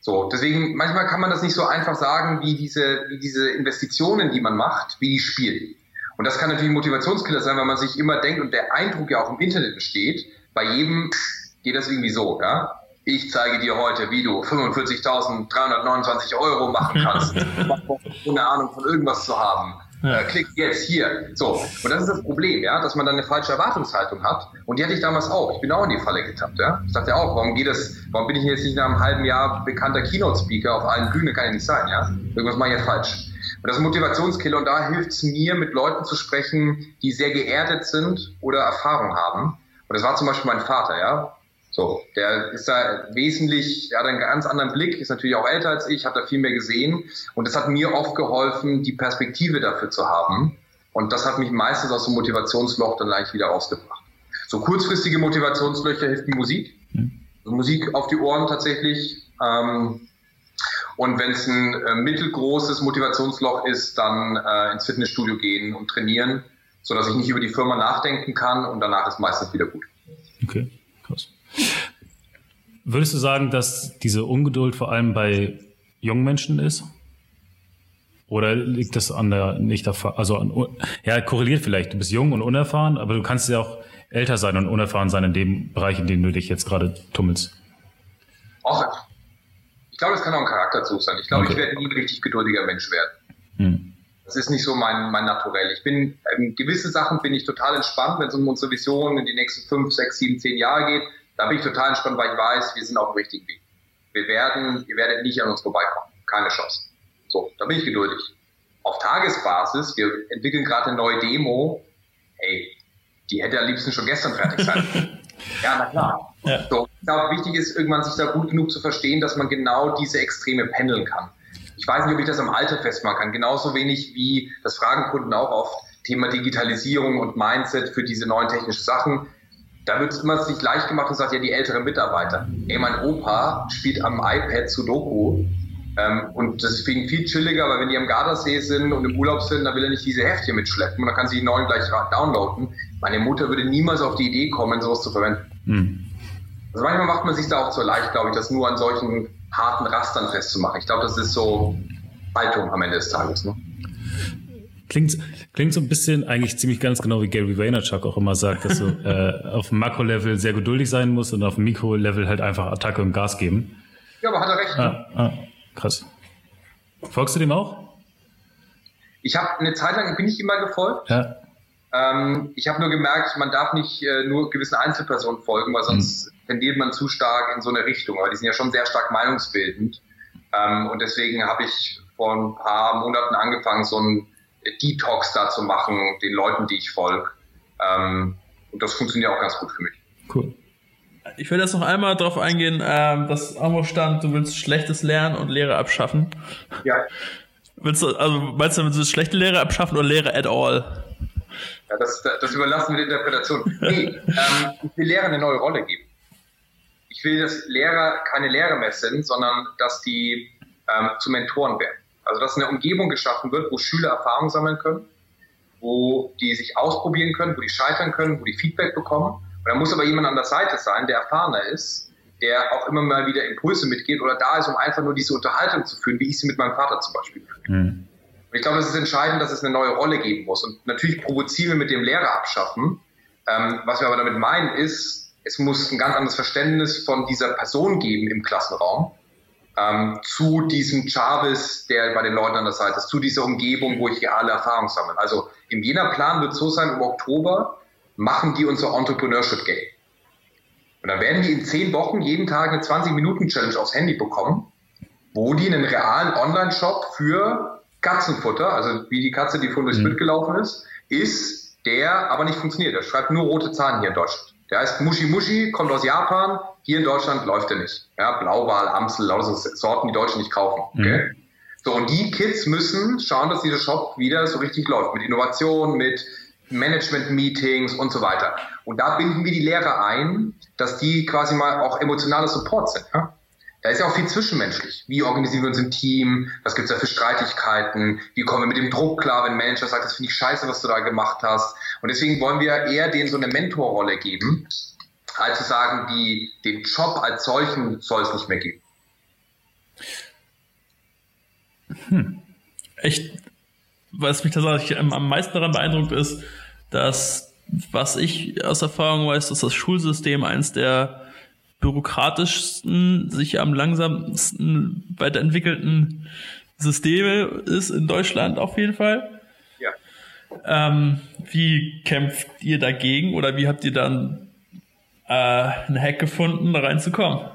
So, deswegen, manchmal kann man das nicht so einfach sagen, wie diese, wie diese Investitionen, die man macht, wie die spielen. Und das kann natürlich ein Motivationskiller sein, weil man sich immer denkt und der Eindruck ja auch im Internet entsteht, bei jedem geht das irgendwie so, ja. Ich zeige dir heute, wie du 45.329 Euro machen kannst, ohne Ahnung von irgendwas zu haben. Ja. Äh, klick jetzt hier. So. Und das ist das Problem, ja, dass man dann eine falsche Erwartungshaltung hat. Und die hatte ich damals auch. Ich bin auch in die Falle getappt, ja. Ich dachte auch, warum geht das, warum bin ich jetzt nicht nach einem halben Jahr bekannter Keynote-Speaker auf allen Bühnen? Kann ja nicht sein, ja. Irgendwas mache ich jetzt falsch. Und das ist ein Motivationskiller und da hilft es mir, mit Leuten zu sprechen, die sehr geerdet sind oder Erfahrung haben. Und das war zum Beispiel mein Vater, ja. So, der ist da wesentlich, er hat einen ganz anderen Blick, ist natürlich auch älter als ich, hat da viel mehr gesehen. Und das hat mir oft geholfen, die Perspektive dafür zu haben. Und das hat mich meistens aus dem Motivationsloch dann leicht wieder rausgebracht. So kurzfristige Motivationslöcher hilft die Musik. Mhm. Musik auf die Ohren tatsächlich. Ähm, und wenn es ein äh, mittelgroßes Motivationsloch ist, dann äh, ins Fitnessstudio gehen und trainieren, sodass ich nicht über die Firma nachdenken kann und danach ist meistens wieder gut. Okay, krass. Würdest du sagen, dass diese Ungeduld vor allem bei jungen Menschen ist? Oder liegt das an der nicht erfahren, also an, ja, korreliert vielleicht. Du bist jung und unerfahren, aber du kannst ja auch älter sein und unerfahren sein in dem Bereich, in dem du dich jetzt gerade tummelst. Auch, glaube, das kann auch ein Charakterzug sein. Ich glaube, okay. ich werde nie ein richtig geduldiger Mensch werden. Hm. Das ist nicht so mein, mein Naturell. Ich bin, ähm, gewisse Sachen bin ich total entspannt, wenn es um unsere Vision in die nächsten fünf, sechs, sieben, zehn Jahre geht. Da bin ich total entspannt, weil ich weiß, wir sind auf dem richtigen Weg. Wir werden, ihr werdet nicht an uns vorbeikommen. Keine Chance. So, da bin ich geduldig. Auf Tagesbasis, wir entwickeln gerade eine neue Demo. Hey, die hätte am liebsten schon gestern fertig sein. ja, na klar. Ja. So, ich glaube, wichtig ist irgendwann sich da gut genug zu verstehen, dass man genau diese Extreme pendeln kann. Ich weiß nicht, ob ich das am Alter festmachen kann. Genauso wenig wie, das fragen Kunden auch oft, Thema Digitalisierung und Mindset für diese neuen technischen Sachen. Da wird es immer sich leicht gemacht und sagt, ja, die älteren Mitarbeiter. Ey, mein Opa spielt am iPad Sudoku ähm, und das ist für ihn viel chilliger, weil wenn die am Gardasee sind und im Urlaub sind, dann will er nicht diese Heftchen mitschleppen und dann kann sie die neuen gleich downloaden. Meine Mutter würde niemals auf die Idee kommen, sowas zu verwenden. Hm. Also manchmal macht man sich da auch zu leicht, glaube ich, das nur an solchen harten Rastern festzumachen. Ich glaube, das ist so Haltung am Ende des Tages. Ne? Klingt, klingt so ein bisschen eigentlich ziemlich ganz genau wie Gary Vaynerchuk auch immer sagt, dass du äh, auf dem Makro-Level sehr geduldig sein musst und auf dem Mikro-Level halt einfach Attacke und Gas geben. Ja, aber hat er recht. Ah, ah, krass. Folgst du dem auch? Ich habe eine Zeit lang bin ich immer gefolgt. Ja. Ähm, ich habe nur gemerkt, man darf nicht äh, nur gewissen Einzelpersonen folgen, weil sonst hm. tendiert man zu stark in so eine Richtung. Aber die sind ja schon sehr stark meinungsbildend. Ähm, und deswegen habe ich vor ein paar Monaten angefangen, so einen Detox da zu machen, den Leuten, die ich folge. Ähm, und das funktioniert auch ganz gut für mich. Cool. Ich will jetzt noch einmal darauf eingehen, ähm, dass Amo stand, du willst schlechtes Lernen und Lehre abschaffen. Ja. Willst du, also meinst du, willst du schlechte Lehre abschaffen oder Lehre at all? Ja, das, das überlassen wir der Interpretation. Nee, ähm, ich will Lehrer eine neue Rolle geben. Ich will, dass Lehrer keine Lehrer mehr sind, sondern dass die ähm, zu Mentoren werden. Also dass eine Umgebung geschaffen wird, wo Schüler Erfahrung sammeln können, wo die sich ausprobieren können, wo die scheitern können, wo die Feedback bekommen. Und da muss aber jemand an der Seite sein, der erfahrener ist, der auch immer mal wieder Impulse mitgeht oder da ist, um einfach nur diese Unterhaltung zu führen, wie ich sie mit meinem Vater zum Beispiel führe. Mhm. Und ich glaube, es ist entscheidend, dass es eine neue Rolle geben muss. Und natürlich provozieren wir mit dem Lehrer abschaffen. Ähm, was wir aber damit meinen, ist, es muss ein ganz anderes Verständnis von dieser Person geben im Klassenraum ähm, zu diesem Jarvis, der bei den Leuten an der Seite ist, zu dieser Umgebung, wo ich reale Erfahrung sammle. Also im Jena-Plan wird so sein, im Oktober machen die unser Entrepreneurship Game. Und dann werden die in zehn Wochen jeden Tag eine 20-Minuten-Challenge aufs Handy bekommen, wo die einen realen Online-Shop für Katzenfutter, also wie die Katze, die vorhin durchs mhm. Bild gelaufen ist, ist der aber nicht funktioniert. Der schreibt nur rote Zahlen hier in Deutschland. Der heißt Mushi Mushi, kommt aus Japan. Hier in Deutschland läuft er nicht. Ja, Blauwal, Amsel, lauter Sorten, die Deutschen nicht kaufen. Mhm. Okay? Mhm. So, und die Kids müssen schauen, dass dieser Shop wieder so richtig läuft. Mit Innovation, mit Management-Meetings und so weiter. Und da binden wir die Lehrer ein, dass die quasi mal auch emotionale Support sind. Ja? Da ist ja auch viel zwischenmenschlich. Wie organisieren wir uns im Team? Was gibt es da für Streitigkeiten? Wie kommen wir mit dem Druck klar, wenn ein Manager sagt, das finde ich scheiße, was du da gemacht hast? Und deswegen wollen wir eher denen so eine Mentorrolle geben, als zu sagen, die, den Job als solchen soll es nicht mehr geben. Hm. Echt, was mich tatsächlich am meisten daran beeindruckt ist, dass, was ich aus Erfahrung weiß, dass das Schulsystem eins der bürokratischsten, sich am langsamsten weiterentwickelten Systeme ist in Deutschland auf jeden Fall. Ja. Ähm, wie kämpft ihr dagegen oder wie habt ihr dann äh, einen Hack gefunden, da reinzukommen?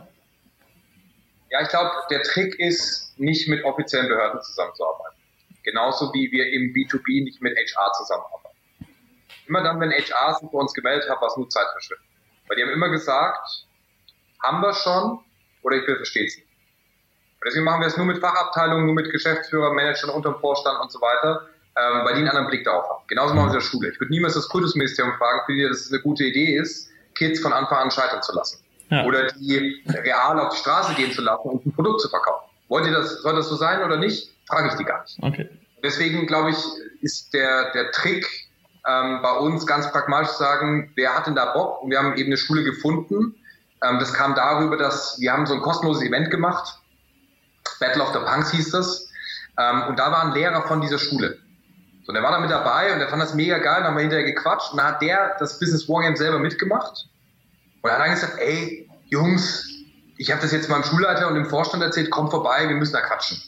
Ja, ich glaube, der Trick ist, nicht mit offiziellen Behörden zusammenzuarbeiten. Genauso wie wir im B2B nicht mit HR zusammenarbeiten. Immer dann, wenn HR sich bei uns gemeldet hat, war es nur Zeitverschwendung. Weil die haben immer gesagt, haben wir schon oder ich will verstehe es nicht. Und deswegen machen wir es nur mit Fachabteilungen, nur mit Geschäftsführern, Managern unterm Vorstand und so weiter, ähm, weil die einen anderen Blick darauf haben. Genauso machen wir es in der Schule. Ich würde niemals das Kultusministerium fragen, für die das eine gute Idee ist, Kids von Anfang an scheitern zu lassen. Ja. Oder die real auf die Straße gehen zu lassen und ein Produkt zu verkaufen. Wollt ihr das, soll das so sein oder nicht? Frage ich die gar nicht. Okay. Deswegen glaube ich, ist der, der Trick ähm, bei uns ganz pragmatisch zu sagen, wer hat denn da Bock? Und wir haben eben eine Schule gefunden, ähm, das kam darüber, dass wir haben so ein kostenloses Event gemacht. Battle of the Punks hieß das. Ähm, und da war ein Lehrer von dieser Schule. So, der war da mit dabei und der fand das mega geil, dann haben wir hinterher gequatscht und dann hat der das Business Wargame selber mitgemacht. Und dann hat er gesagt, ey, Jungs, ich habe das jetzt meinem Schulleiter und dem Vorstand erzählt, komm vorbei, wir müssen da quatschen.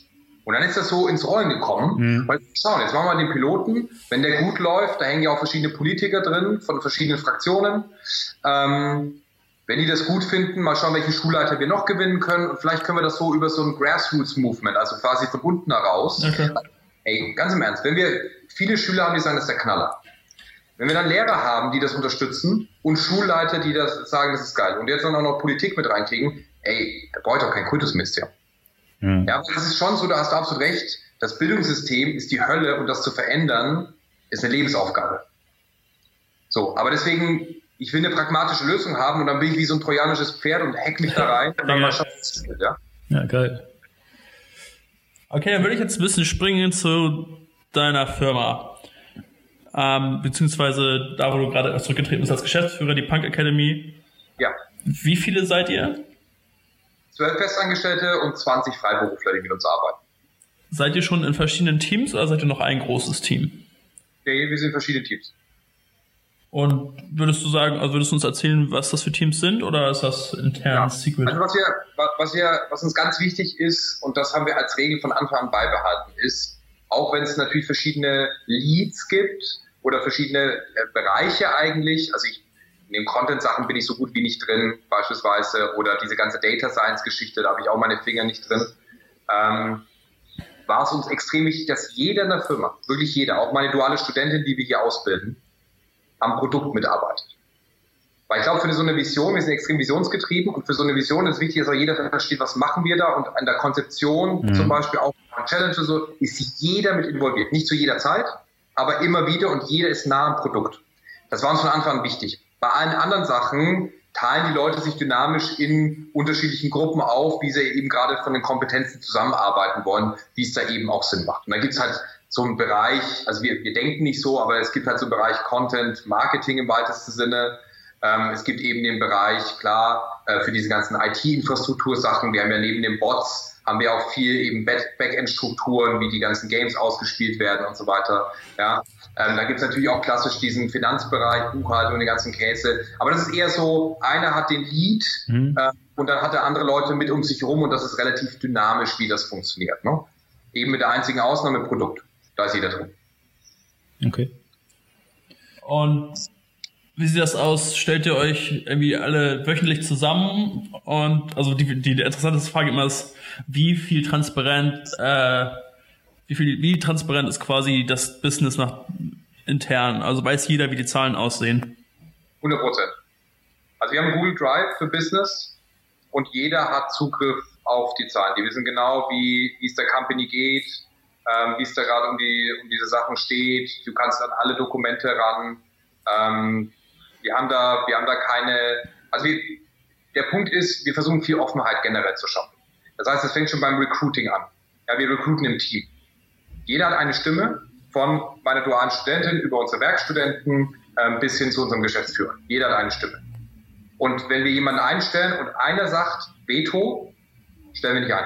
Und dann ist das so ins Rollen gekommen. Mhm. Weil, schauen, jetzt machen wir den Piloten. Wenn der gut läuft, da hängen ja auch verschiedene Politiker drin von verschiedenen Fraktionen. Ähm, wenn die das gut finden, mal schauen, welche Schulleiter wir noch gewinnen können. Und vielleicht können wir das so über so ein Grassroots-Movement, also quasi von unten heraus. Okay. Ey, ganz im Ernst, wenn wir viele Schüler haben, die sagen, das ist der Knaller. Wenn wir dann Lehrer haben, die das unterstützen und Schulleiter, die das sagen, das ist geil. Und jetzt dann auch noch Politik mit reinkriegen, ey, da braucht doch kein Kultusmist, ja. Mhm. Ja, aber das ist schon so, da hast du absolut recht. Das Bildungssystem ist die Hölle und das zu verändern ist eine Lebensaufgabe. So, aber deswegen, ich will eine pragmatische Lösung haben und dann bin ich wie so ein trojanisches Pferd und hack mich da rein und dann mal schauen, ja. Ja, geil. Okay, dann würde ich jetzt ein bisschen springen zu deiner Firma. Ähm, beziehungsweise da, wo du gerade zurückgetreten bist als Geschäftsführer, die Punk Academy. Ja. Wie viele seid ihr? zwölf Festangestellte und 20 Freiberufler, die mit uns arbeiten. Seid ihr schon in verschiedenen Teams oder seid ihr noch ein großes Team? Nee, wir sind verschiedene Teams. Und würdest du sagen, also würdest du uns erzählen, was das für Teams sind oder ist das intern ja. Secret? Also was wir, was wir, was uns ganz wichtig ist, und das haben wir als Regel von Anfang an beibehalten, ist, auch wenn es natürlich verschiedene Leads gibt oder verschiedene äh, Bereiche eigentlich, also ich in den Content-Sachen bin ich so gut wie nicht drin, beispielsweise, oder diese ganze Data Science-Geschichte, da habe ich auch meine Finger nicht drin. Ähm, war es uns extrem wichtig, dass jeder in der Firma, wirklich jeder, auch meine duale Studentin, die wir hier ausbilden, am Produkt mitarbeitet. Weil ich glaube, für so eine Vision, wir sind extrem visionsgetrieben und für so eine Vision ist es wichtig, dass auch jeder versteht, was machen wir da und an der Konzeption mhm. zum Beispiel auch an Challenge so, ist jeder mit involviert. Nicht zu jeder Zeit, aber immer wieder und jeder ist nah am Produkt. Das war uns von Anfang an wichtig. Bei allen anderen Sachen teilen die Leute sich dynamisch in unterschiedlichen Gruppen auf, wie sie eben gerade von den Kompetenzen zusammenarbeiten wollen, wie es da eben auch Sinn macht. Und da gibt es halt so einen Bereich, also wir, wir denken nicht so, aber es gibt halt so einen Bereich Content Marketing im weitesten Sinne. Ähm, es gibt eben den Bereich, klar, äh, für diese ganzen IT-Infrastruktursachen. Wir haben ja neben den Bots haben wir auch viel eben Backend-Strukturen, wie die ganzen Games ausgespielt werden und so weiter. Ja, ähm, da gibt es natürlich auch klassisch diesen Finanzbereich, Buchhaltung, den ganzen Käse. Aber das ist eher so, einer hat den Lead mhm. äh, und dann hat er andere Leute mit um sich herum und das ist relativ dynamisch, wie das funktioniert. Ne? Eben mit der einzigen Ausnahme Produkt. Da ist jeder drin. Okay. Und wie sieht das aus? Stellt ihr euch irgendwie alle wöchentlich zusammen? Und also die, die interessanteste Frage immer ist, wie viel transparent äh, wie viel, wie transparent ist quasi das Business nach intern? Also weiß jeder, wie die Zahlen aussehen? 100 Prozent. Also wir haben Google Drive für Business und jeder hat Zugriff auf die Zahlen. Die wissen genau, wie, wie es der Company geht, ähm, wie es da gerade um, die, um diese Sachen steht. Du kannst an alle Dokumente ran. Ähm, wir haben da, wir haben da keine, also wir, der Punkt ist, wir versuchen viel Offenheit generell zu schaffen. Das heißt, es fängt schon beim Recruiting an. Ja, wir recruiten im Team. Jeder hat eine Stimme, von meiner dualen Studentin über unsere Werkstudenten äh, bis hin zu unserem Geschäftsführer. Jeder hat eine Stimme. Und wenn wir jemanden einstellen und einer sagt Veto, stellen wir nicht ein.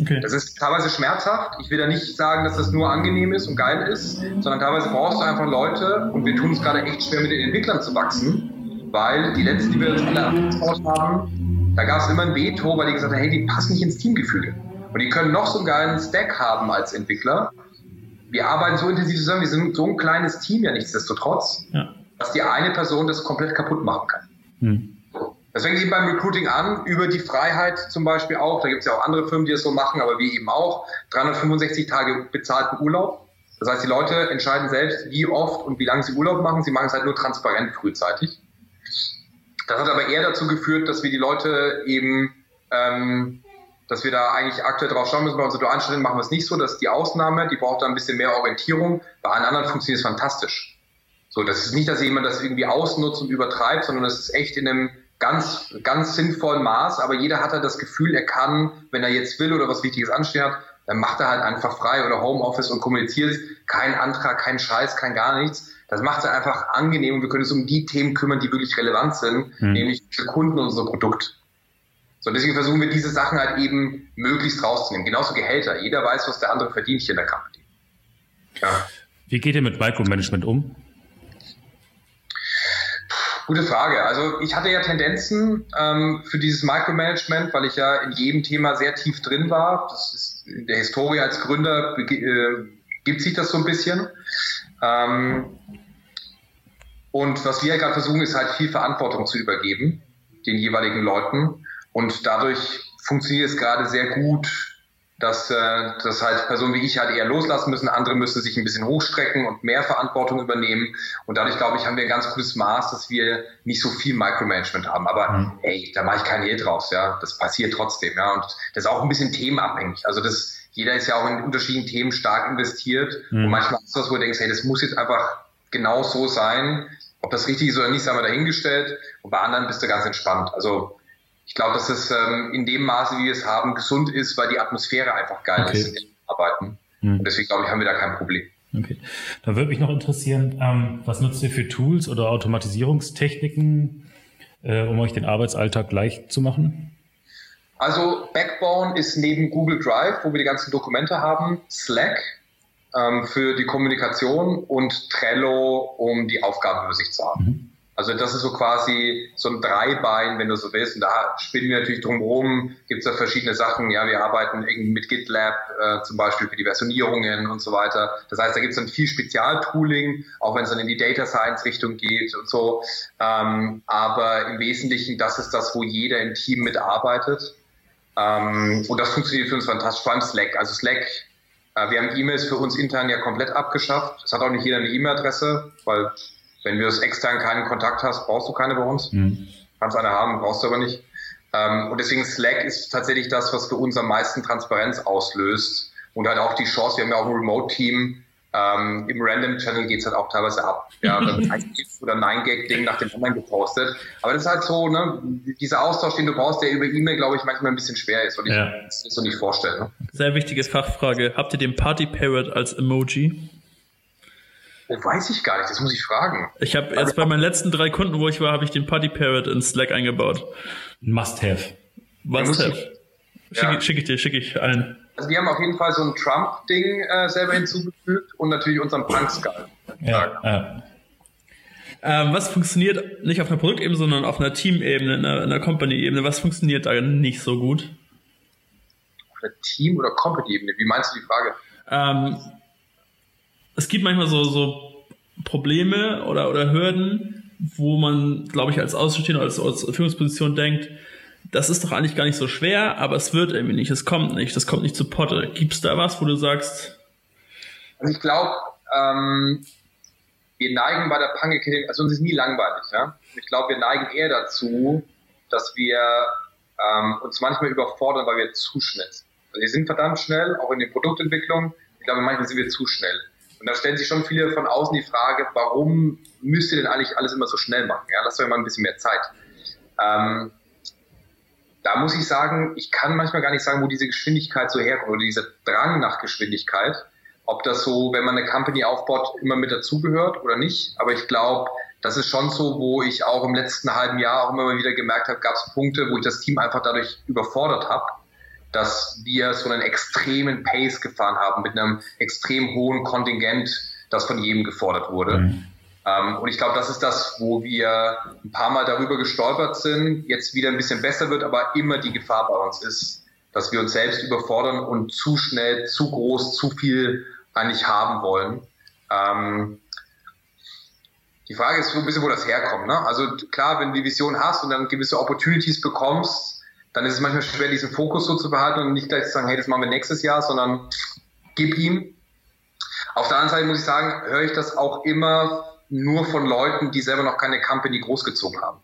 Okay. Das ist teilweise schmerzhaft. Ich will da nicht sagen, dass das nur angenehm ist und geil ist, sondern teilweise brauchst du einfach Leute und wir tun es gerade echt schwer, mit den Entwicklern zu wachsen, weil die letzten, die wir jetzt alle ausgebaut haben, da gab es immer ein Veto, weil die gesagt haben, hey, die passen nicht ins Teamgefüge. Und die können noch so einen geilen Stack haben als Entwickler. Wir arbeiten so intensiv zusammen, wir sind so ein kleines Team ja nichtsdestotrotz, ja. dass die eine Person das komplett kaputt machen kann. Hm. Das fängt eben beim Recruiting an, über die Freiheit zum Beispiel auch. Da gibt es ja auch andere Firmen, die das so machen, aber wir eben auch. 365 Tage bezahlten Urlaub. Das heißt, die Leute entscheiden selbst, wie oft und wie lange sie Urlaub machen. Sie machen es halt nur transparent frühzeitig. Das hat aber eher dazu geführt, dass wir die Leute eben ähm, dass wir da eigentlich aktuell drauf schauen müssen. Bei unserer Dualstudenten machen wir es nicht so, dass die Ausnahme, die braucht da ein bisschen mehr Orientierung. Bei allen anderen funktioniert es fantastisch. So, das ist nicht, dass jemand das irgendwie ausnutzt und übertreibt, sondern das ist echt in einem ganz, ganz sinnvollen Maß. Aber jeder hat halt das Gefühl, er kann, wenn er jetzt will oder was Wichtiges ansteht, dann macht er halt einfach frei oder Homeoffice und kommuniziert. Kein Antrag, kein Scheiß, kein gar nichts. Das macht es einfach angenehm und wir können uns um die Themen kümmern, die wirklich relevant sind, mhm. nämlich für Kunden und unser Produkt. So, deswegen versuchen wir diese Sachen halt eben möglichst rauszunehmen. Genauso Gehälter. Jeder weiß, was der andere verdient hier in der Company. Ja. Wie geht ihr mit Micromanagement um? Gute Frage. Also ich hatte ja Tendenzen ähm, für dieses Micromanagement, weil ich ja in jedem Thema sehr tief drin war. Das ist in der Historie als Gründer äh, gibt sich das so ein bisschen. Ähm, und was wir gerade versuchen, ist halt viel Verantwortung zu übergeben den jeweiligen Leuten. Und dadurch funktioniert es gerade sehr gut, dass, äh, dass halt Personen wie ich halt eher loslassen müssen, andere müssen sich ein bisschen hochstrecken und mehr Verantwortung übernehmen. Und dadurch, glaube ich, haben wir ein ganz gutes Maß, dass wir nicht so viel Micromanagement haben. Aber mhm. ey, da mache ich keinen Hehl draus, ja. Das passiert trotzdem, ja. Und das ist auch ein bisschen themenabhängig. Also das, jeder ist ja auch in unterschiedlichen Themen stark investiert. Mhm. Und manchmal ist das, wo du denkst, hey, das muss jetzt einfach genau so sein. Ob das richtig ist oder nicht, sagen wir dahingestellt. Und bei anderen bist du ganz entspannt. Also ich glaube, dass es ähm, in dem Maße, wie wir es haben, gesund ist, weil die Atmosphäre einfach geil okay. ist in Arbeiten. Hm. Und deswegen glaube ich, haben wir da kein Problem. Okay. Da würde mich noch interessieren, ähm, was nutzt ihr für Tools oder Automatisierungstechniken, äh, um euch den Arbeitsalltag leicht zu machen? Also Backbone ist neben Google Drive, wo wir die ganzen Dokumente haben, Slack ähm, für die Kommunikation und Trello, um die Aufgabenübersicht zu haben. Mhm. Also das ist so quasi so ein Dreibein, wenn du so willst. Und da spielen wir natürlich drumherum, gibt es da verschiedene Sachen. Ja, wir arbeiten irgendwie mit GitLab äh, zum Beispiel für die Versionierungen und so weiter. Das heißt, da gibt es dann viel Spezialtooling, auch wenn es dann in die Data Science Richtung geht und so. Ähm, aber im Wesentlichen, das ist das, wo jeder im Team mitarbeitet. Ähm, und das funktioniert für uns fantastisch, vor allem Slack. Also Slack, äh, wir haben E-Mails für uns intern ja komplett abgeschafft. Es hat auch nicht jeder eine E-Mail-Adresse, weil wenn du das extern keinen Kontakt hast, brauchst du keine bei uns. Mhm. Kannst eine haben, brauchst du aber nicht. Ähm, und deswegen Slack ist tatsächlich das, was für uns am meisten Transparenz auslöst und halt auch die Chance, wir haben ja auch ein Remote-Team, ähm, Im Random Channel geht es halt auch teilweise ab. Ja, dann ein GIF oder ein Gag-Ding nach dem anderen gepostet. Aber das ist halt so, ne, dieser Austausch, den du brauchst, der über E-Mail, glaube ich, manchmal ein bisschen schwer ist, weil ich ja. das so nicht vorstellen. Ne? Sehr wichtige Fachfrage. Habt ihr den Party Parrot als Emoji? Oh, weiß ich gar nicht, das muss ich fragen. Ich habe jetzt bei meinen letzten drei Kunden, wo ich war, habe ich den Party Parrot in Slack eingebaut. Must have. Must have. Schicke ja. schick ich dir, schicke ich allen. Also wir haben auf jeden Fall so ein Trump-Ding äh, selber hinzugefügt und natürlich unseren Punk-Skull. Ja, ja. Ähm, was funktioniert nicht auf einer Produktebene, sondern auf einer Teamebene, in einer, einer Company-Ebene? Was funktioniert da nicht so gut? Auf einer Team- oder Company-Ebene? Wie meinst du die Frage? Ähm, es gibt manchmal so, so Probleme oder, oder Hürden, wo man, glaube ich, als Außenstehender, als, als Führungsposition denkt, das ist doch eigentlich gar nicht so schwer, aber es wird irgendwie nicht, es kommt nicht, das kommt nicht zu Potte. Gibt es da was, wo du sagst? Also ich glaube, ähm, wir neigen bei der Punk Academy, also uns ist nie langweilig, ja. Ich glaube, wir neigen eher dazu, dass wir ähm, uns manchmal überfordern, weil wir zu schnell sind. Also wir sind verdammt schnell, auch in der Produktentwicklung. Ich glaube, manchmal sind wir zu schnell. Und da stellen sich schon viele von außen die Frage, warum müsst ihr denn eigentlich alles immer so schnell machen? Ja, lasst euch mal ein bisschen mehr Zeit. Ähm, da muss ich sagen, ich kann manchmal gar nicht sagen, wo diese Geschwindigkeit so herkommt oder dieser Drang nach Geschwindigkeit. Ob das so, wenn man eine Company aufbaut, immer mit dazugehört oder nicht. Aber ich glaube, das ist schon so, wo ich auch im letzten halben Jahr auch immer wieder gemerkt habe, gab es Punkte, wo ich das Team einfach dadurch überfordert habe, dass wir so einen extremen Pace gefahren haben mit einem extrem hohen Kontingent, das von jedem gefordert wurde. Mhm. Ähm, und ich glaube, das ist das, wo wir ein paar Mal darüber gestolpert sind, jetzt wieder ein bisschen besser wird, aber immer die Gefahr bei uns ist, dass wir uns selbst überfordern und zu schnell, zu groß, zu viel eigentlich haben wollen. Ähm, die Frage ist so ein bisschen, wo das herkommt. Ne? Also klar, wenn du die Vision hast und dann gewisse Opportunities bekommst, dann ist es manchmal schwer, diesen Fokus so zu behalten und nicht gleich zu sagen, hey, das machen wir nächstes Jahr, sondern gib ihm. Auf der anderen Seite muss ich sagen, höre ich das auch immer nur von Leuten, die selber noch keine Company großgezogen haben.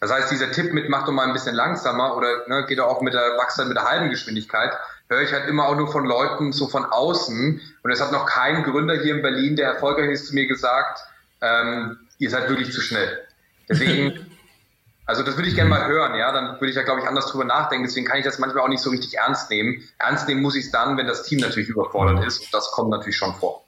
Das heißt, dieser Tipp mit mach doch mal ein bisschen langsamer oder ne, geht auch mit der Wachstum mit der halben Geschwindigkeit, höre ich halt immer auch nur von Leuten so von außen. Und es hat noch kein Gründer hier in Berlin, der erfolgreich ist, zu mir gesagt, ähm, ihr seid wirklich zu schnell. Deswegen, also das würde ich gerne mal hören, ja, dann würde ich da, glaube ich, anders drüber nachdenken. Deswegen kann ich das manchmal auch nicht so richtig ernst nehmen. Ernst nehmen muss ich es dann, wenn das Team natürlich überfordert ist. Und das kommt natürlich schon vor.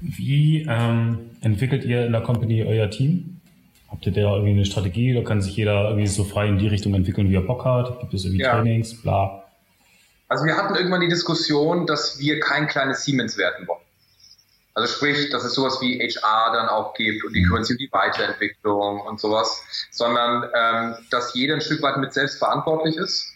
Wie ähm, entwickelt ihr in der Company euer Team? Habt ihr da irgendwie eine Strategie oder kann sich jeder irgendwie so frei in die Richtung entwickeln, wie er Bock hat? Gibt es irgendwie ja. Trainings, bla? Also wir hatten irgendwann die Diskussion, dass wir kein kleines Siemens werden wollen. Also sprich, dass es sowas wie HR dann auch gibt und die kümmern sich um die Weiterentwicklung und sowas, sondern ähm, dass jeder ein Stück weit mit selbst verantwortlich ist.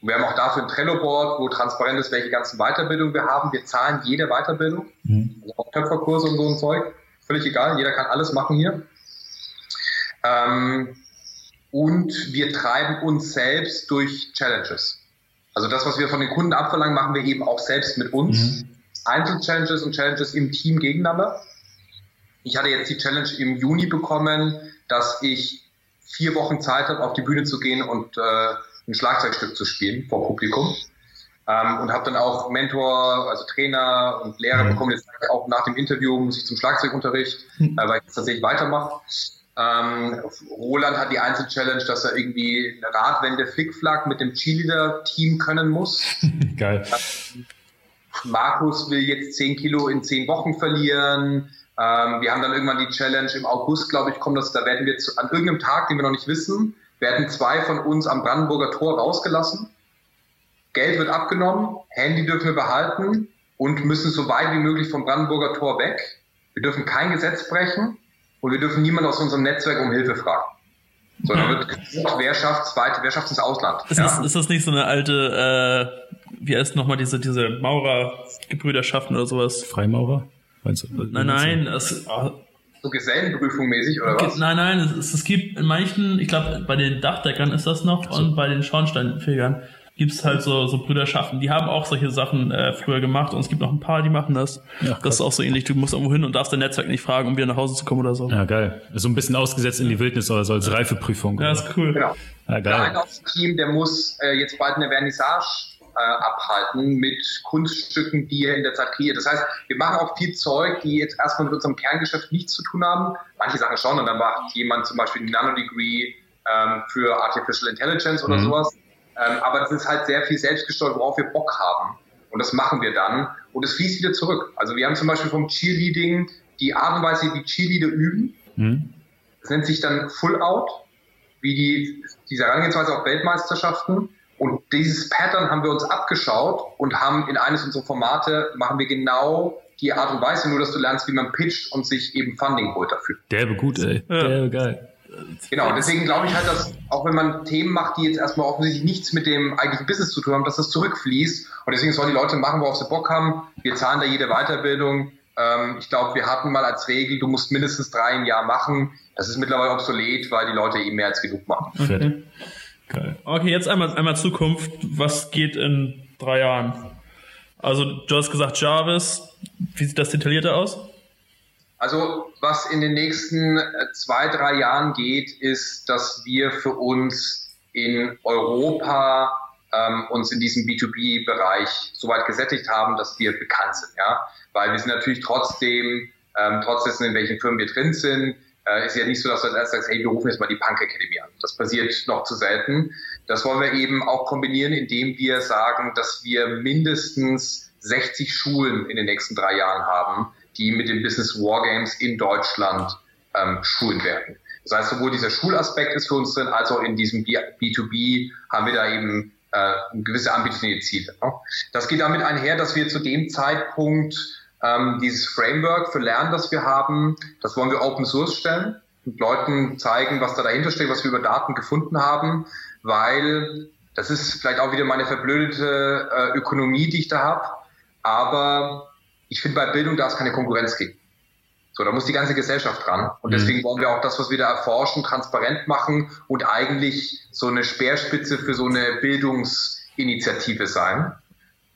Und wir haben auch dafür ein Trello-Board, wo transparent ist, welche ganzen Weiterbildungen wir haben. Wir zahlen jede Weiterbildung, mhm. also auch Töpferkurse und so ein Zeug. Völlig egal, jeder kann alles machen hier. Ähm, und wir treiben uns selbst durch Challenges. Also das, was wir von den Kunden abverlangen, machen wir eben auch selbst mit uns. Mhm. Einzelchallenges und Challenges im Team gegeneinander. Ich hatte jetzt die Challenge im Juni bekommen, dass ich vier Wochen Zeit habe, auf die Bühne zu gehen und äh, ein Schlagzeugstück zu spielen vor Publikum. Ähm, und habe dann auch Mentor, also Trainer und Lehrer mhm. bekommen. Jetzt auch nach dem Interview muss ich zum Schlagzeugunterricht, mhm. äh, weil ich das tatsächlich weitermache. Ähm, Roland hat die Einzel-Challenge, dass er irgendwie eine Radwende Flickflack mit dem Cheerleader-Team können muss. Geil. Markus will jetzt 10 Kilo in 10 Wochen verlieren. Ähm, wir haben dann irgendwann die Challenge im August, glaube ich, kommt das, da werden wir zu, an irgendeinem Tag, den wir noch nicht wissen, werden zwei von uns am Brandenburger Tor rausgelassen. Geld wird abgenommen, Handy dürfen wir behalten und müssen so weit wie möglich vom Brandenburger Tor weg. Wir dürfen kein Gesetz brechen und wir dürfen niemanden aus unserem Netzwerk um Hilfe fragen. So, dann wird gesucht, wer schafft weit, wer schafft ins Ausland. Ist, ja. das, ist das nicht so eine alte, äh, wie heißt nochmal diese, diese Maurer-Gebrüderschaften oder sowas? Freimaurer? Meinst du, nein, nein, es, oh. So Gesellenprüfung mäßig oder was? Nein, nein, es, es gibt in manchen, ich glaube, bei den Dachdeckern ist das noch so. und bei den Schornsteinfegern gibt es halt so, so Brüderschaften, die haben auch solche Sachen äh, früher gemacht und es gibt noch ein paar, die machen das. Ja, das ist auch so ähnlich. Du musst irgendwo hin und darfst dein Netzwerk nicht fragen, um wieder nach Hause zu kommen oder so. Ja, geil. So ein bisschen ausgesetzt in die Wildnis oder so als Reifeprüfung. Ja, ist cool. Genau. Ja, geil. Aus dem Team, der muss äh, jetzt bald eine Vernissage äh, abhalten mit Kunststücken, die er in der Zeit kreiert. Das heißt, wir machen auch viel Zeug, die jetzt erstmal mit unserem Kerngeschäft nichts zu tun haben. Manche Sachen schon und dann macht jemand zum Beispiel ein Nanodegree ähm, für Artificial Intelligence oder mhm. sowas ähm, aber das ist halt sehr viel selbstgesteuert, worauf wir Bock haben. Und das machen wir dann. Und es fließt wieder zurück. Also wir haben zum Beispiel vom Cheerleading die Art und Weise, wie Cheerleader üben. Mhm. Das nennt sich dann Full Out, wie die, diese Herangehensweise auf Weltmeisterschaften. Und dieses Pattern haben wir uns abgeschaut und haben in eines unserer Formate, machen wir genau die Art und Weise, nur dass du lernst, wie man pitcht und sich eben Funding holt dafür. Derbe gut, ey. Ja. Derbe geil. Genau, deswegen glaube ich halt, dass auch wenn man Themen macht, die jetzt erstmal offensichtlich nichts mit dem eigentlichen Business zu tun haben, dass das zurückfließt. Und deswegen sollen die Leute machen, worauf sie Bock haben. Wir zahlen da jede Weiterbildung. Ähm, ich glaube, wir hatten mal als Regel, du musst mindestens drei im Jahr machen. Das ist mittlerweile obsolet, weil die Leute eben mehr als genug machen. Okay, okay. okay jetzt einmal, einmal Zukunft. Was geht in drei Jahren? Also, du hast gesagt Jarvis. Wie sieht das detaillierter aus? Also was in den nächsten äh, zwei, drei Jahren geht, ist, dass wir für uns in Europa ähm, uns in diesem B2B-Bereich so weit gesättigt haben, dass wir bekannt sind. Ja? Weil wir sind natürlich trotzdem, ähm, trotz dessen, in welchen Firmen wir drin sind, äh, ist ja nicht so, dass du als erstes sagst, hey, wir rufen jetzt mal die Punk Academy an. Das passiert noch zu selten. Das wollen wir eben auch kombinieren, indem wir sagen, dass wir mindestens 60 Schulen in den nächsten drei Jahren haben, die mit den Business Wargames in Deutschland ähm, schulen werden. Das heißt, sowohl dieser Schulaspekt ist für uns drin, als auch in diesem B2B haben wir da eben äh, gewisse ambitionierte Ziele. Ne? Das geht damit einher, dass wir zu dem Zeitpunkt ähm, dieses Framework für Lernen, das wir haben, das wollen wir Open Source stellen und Leuten zeigen, was da dahinter steht, was wir über Daten gefunden haben, weil das ist vielleicht auch wieder meine verblödete äh, Ökonomie, die ich da habe, aber ich finde, bei Bildung darf es keine Konkurrenz geben. So, da muss die ganze Gesellschaft dran. Und mhm. deswegen wollen wir auch das, was wir da erforschen, transparent machen und eigentlich so eine Speerspitze für so eine Bildungsinitiative sein.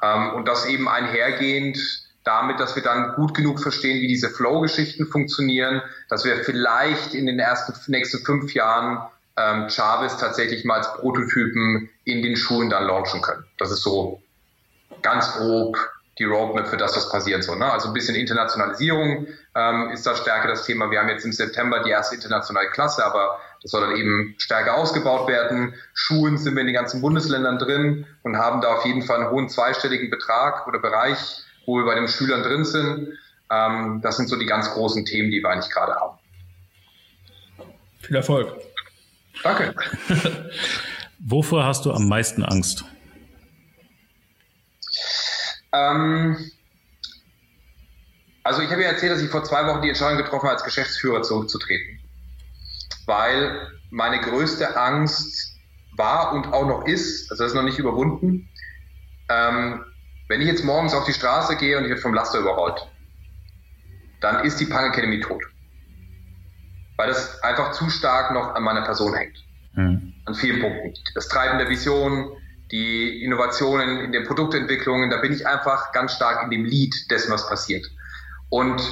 Ähm, und das eben einhergehend damit, dass wir dann gut genug verstehen, wie diese Flow-Geschichten funktionieren, dass wir vielleicht in den ersten nächsten fünf Jahren ähm, Jarvis tatsächlich mal als Prototypen in den Schulen dann launchen können. Das ist so ganz grob die Roadmap für das, was passieren soll. Ne? Also ein bisschen Internationalisierung ähm, ist da stärker das Thema. Wir haben jetzt im September die erste internationale Klasse, aber das soll dann eben stärker ausgebaut werden. Schulen sind wir in den ganzen Bundesländern drin und haben da auf jeden Fall einen hohen zweistelligen Betrag oder Bereich, wo wir bei den Schülern drin sind. Ähm, das sind so die ganz großen Themen, die wir eigentlich gerade haben. Viel Erfolg. Danke. Wovor hast du am meisten Angst? Ähm, Also ich habe ja erzählt, dass ich vor zwei Wochen die Entscheidung getroffen habe, als Geschäftsführer zurückzutreten. Weil meine größte Angst war und auch noch ist, also das ist noch nicht überwunden, ähm, wenn ich jetzt morgens auf die Straße gehe und ich werde vom Laster überrollt, dann ist die Punk Academy tot. Weil das einfach zu stark noch an meiner Person hängt. Mhm. An vielen Punkten. Das Treiben der Vision, die Innovationen in den Produktentwicklungen, da bin ich einfach ganz stark in dem Lead dessen, was passiert. Und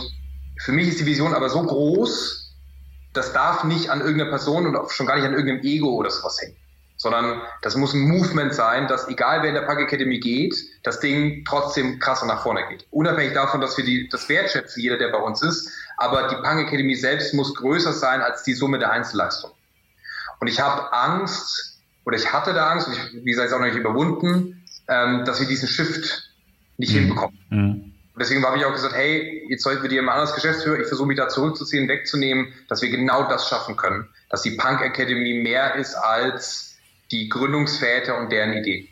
für mich ist die Vision aber so groß, das darf nicht an irgendeiner Person und auch schon gar nicht an irgendeinem Ego oder sowas hängen. Sondern das muss ein Movement sein, dass egal wer in der Punk Academy geht, das Ding trotzdem krasser nach vorne geht. Unabhängig davon, dass wir die, das wertschätzen, jeder, der bei uns ist, aber die Punk Academy selbst muss größer sein als die Summe der Einzelleistung. Und ich habe Angst, oder ich hatte da Angst, und ich, wie gesagt, ist auch noch nicht überwunden, ähm, dass wir diesen Shift nicht mhm. hinbekommen. Mhm. deswegen habe ich auch gesagt, hey, jetzt sollten wir dir ein anderes Geschäftsführer, ich versuche mich da zurückzuziehen, wegzunehmen, dass wir genau das schaffen können, dass die Punk Academy mehr ist als die Gründungsväter und deren Idee.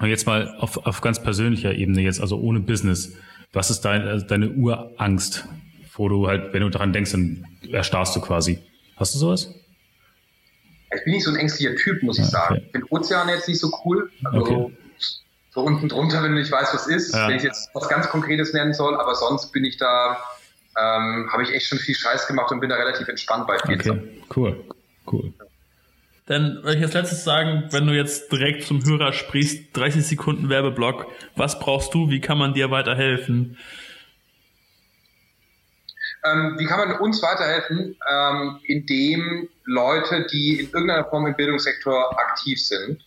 Und jetzt mal auf, auf ganz persönlicher Ebene jetzt, also ohne Business. Was ist dein, also deine Urangst, wo du halt, wenn du daran denkst, dann erstarrst du quasi. Hast du sowas? Ich bin nicht so ein ängstlicher Typ, muss ich ah, sagen. Ich finde Ozeane jetzt nicht so cool. Also okay. so unten drunter, wenn du nicht weißt, was ist. Ja. Wenn ich jetzt was ganz Konkretes nennen soll, aber sonst bin ich da, ähm, habe ich echt schon viel Scheiß gemacht und bin da relativ entspannt bei vielen Okay, cool, cool. Dann würde ich als letztes sagen, wenn du jetzt direkt zum Hörer sprichst, 30 Sekunden Werbeblock, was brauchst du, wie kann man dir weiterhelfen? Ähm, wie kann man uns weiterhelfen? Ähm, indem Leute, die in irgendeiner Form im Bildungssektor aktiv sind,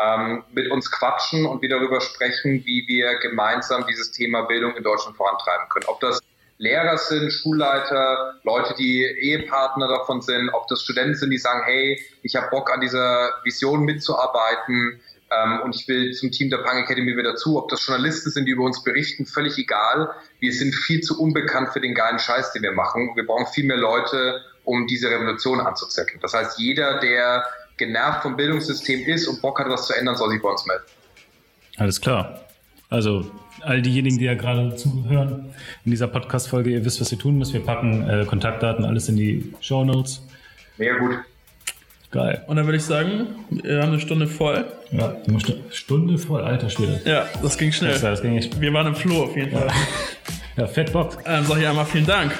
ähm, mit uns quatschen und wir darüber sprechen, wie wir gemeinsam dieses Thema Bildung in Deutschland vorantreiben können. Ob das Lehrer sind, Schulleiter, Leute, die Ehepartner davon sind, ob das Studenten sind, die sagen, hey, ich habe Bock an dieser Vision mitzuarbeiten, ähm, und ich will zum Team der Punk Academy wieder dazu. Ob das Journalisten sind, die über uns berichten, völlig egal. Wir sind viel zu unbekannt für den geilen Scheiß, den wir machen. Wir brauchen viel mehr Leute, um diese Revolution anzuzetteln. Das heißt, jeder, der genervt vom Bildungssystem ist und Bock hat, was zu ändern, soll sich bei uns melden. Alles klar. Also all diejenigen, die ja gerade zuhören in dieser Podcast-Folge, ihr wisst, was ihr tun müsst. Wir packen äh, Kontaktdaten, alles in die Show Notes. Mega gut. Geil. Und dann würde ich sagen, wir haben eine Stunde voll. Ja, eine Stunde voll, alter Schwede. Ja, das ging schnell. Das, das ging echt. Wir waren im Floh auf jeden Fall. Ja, fett Bock. Dann sag ich einmal vielen Dank.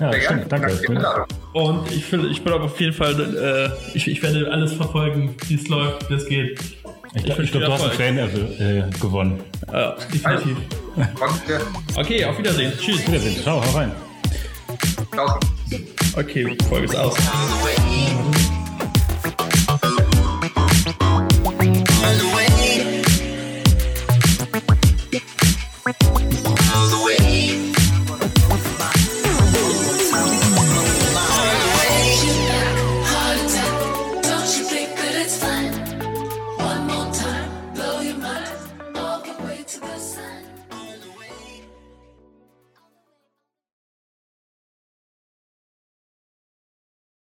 Ja, schön, danke. Und ich, will, ich bin auf jeden Fall, äh, ich, ich werde alles verfolgen, wie es läuft, wie es geht. Ich, ich, ich glaube, du hast einen Fan äh, gewonnen. Ja, definitiv. okay, auf Wiedersehen. Tschüss. Wiedersehen. Ciao, hau rein. Ciao. Okay, Folge ist aus. we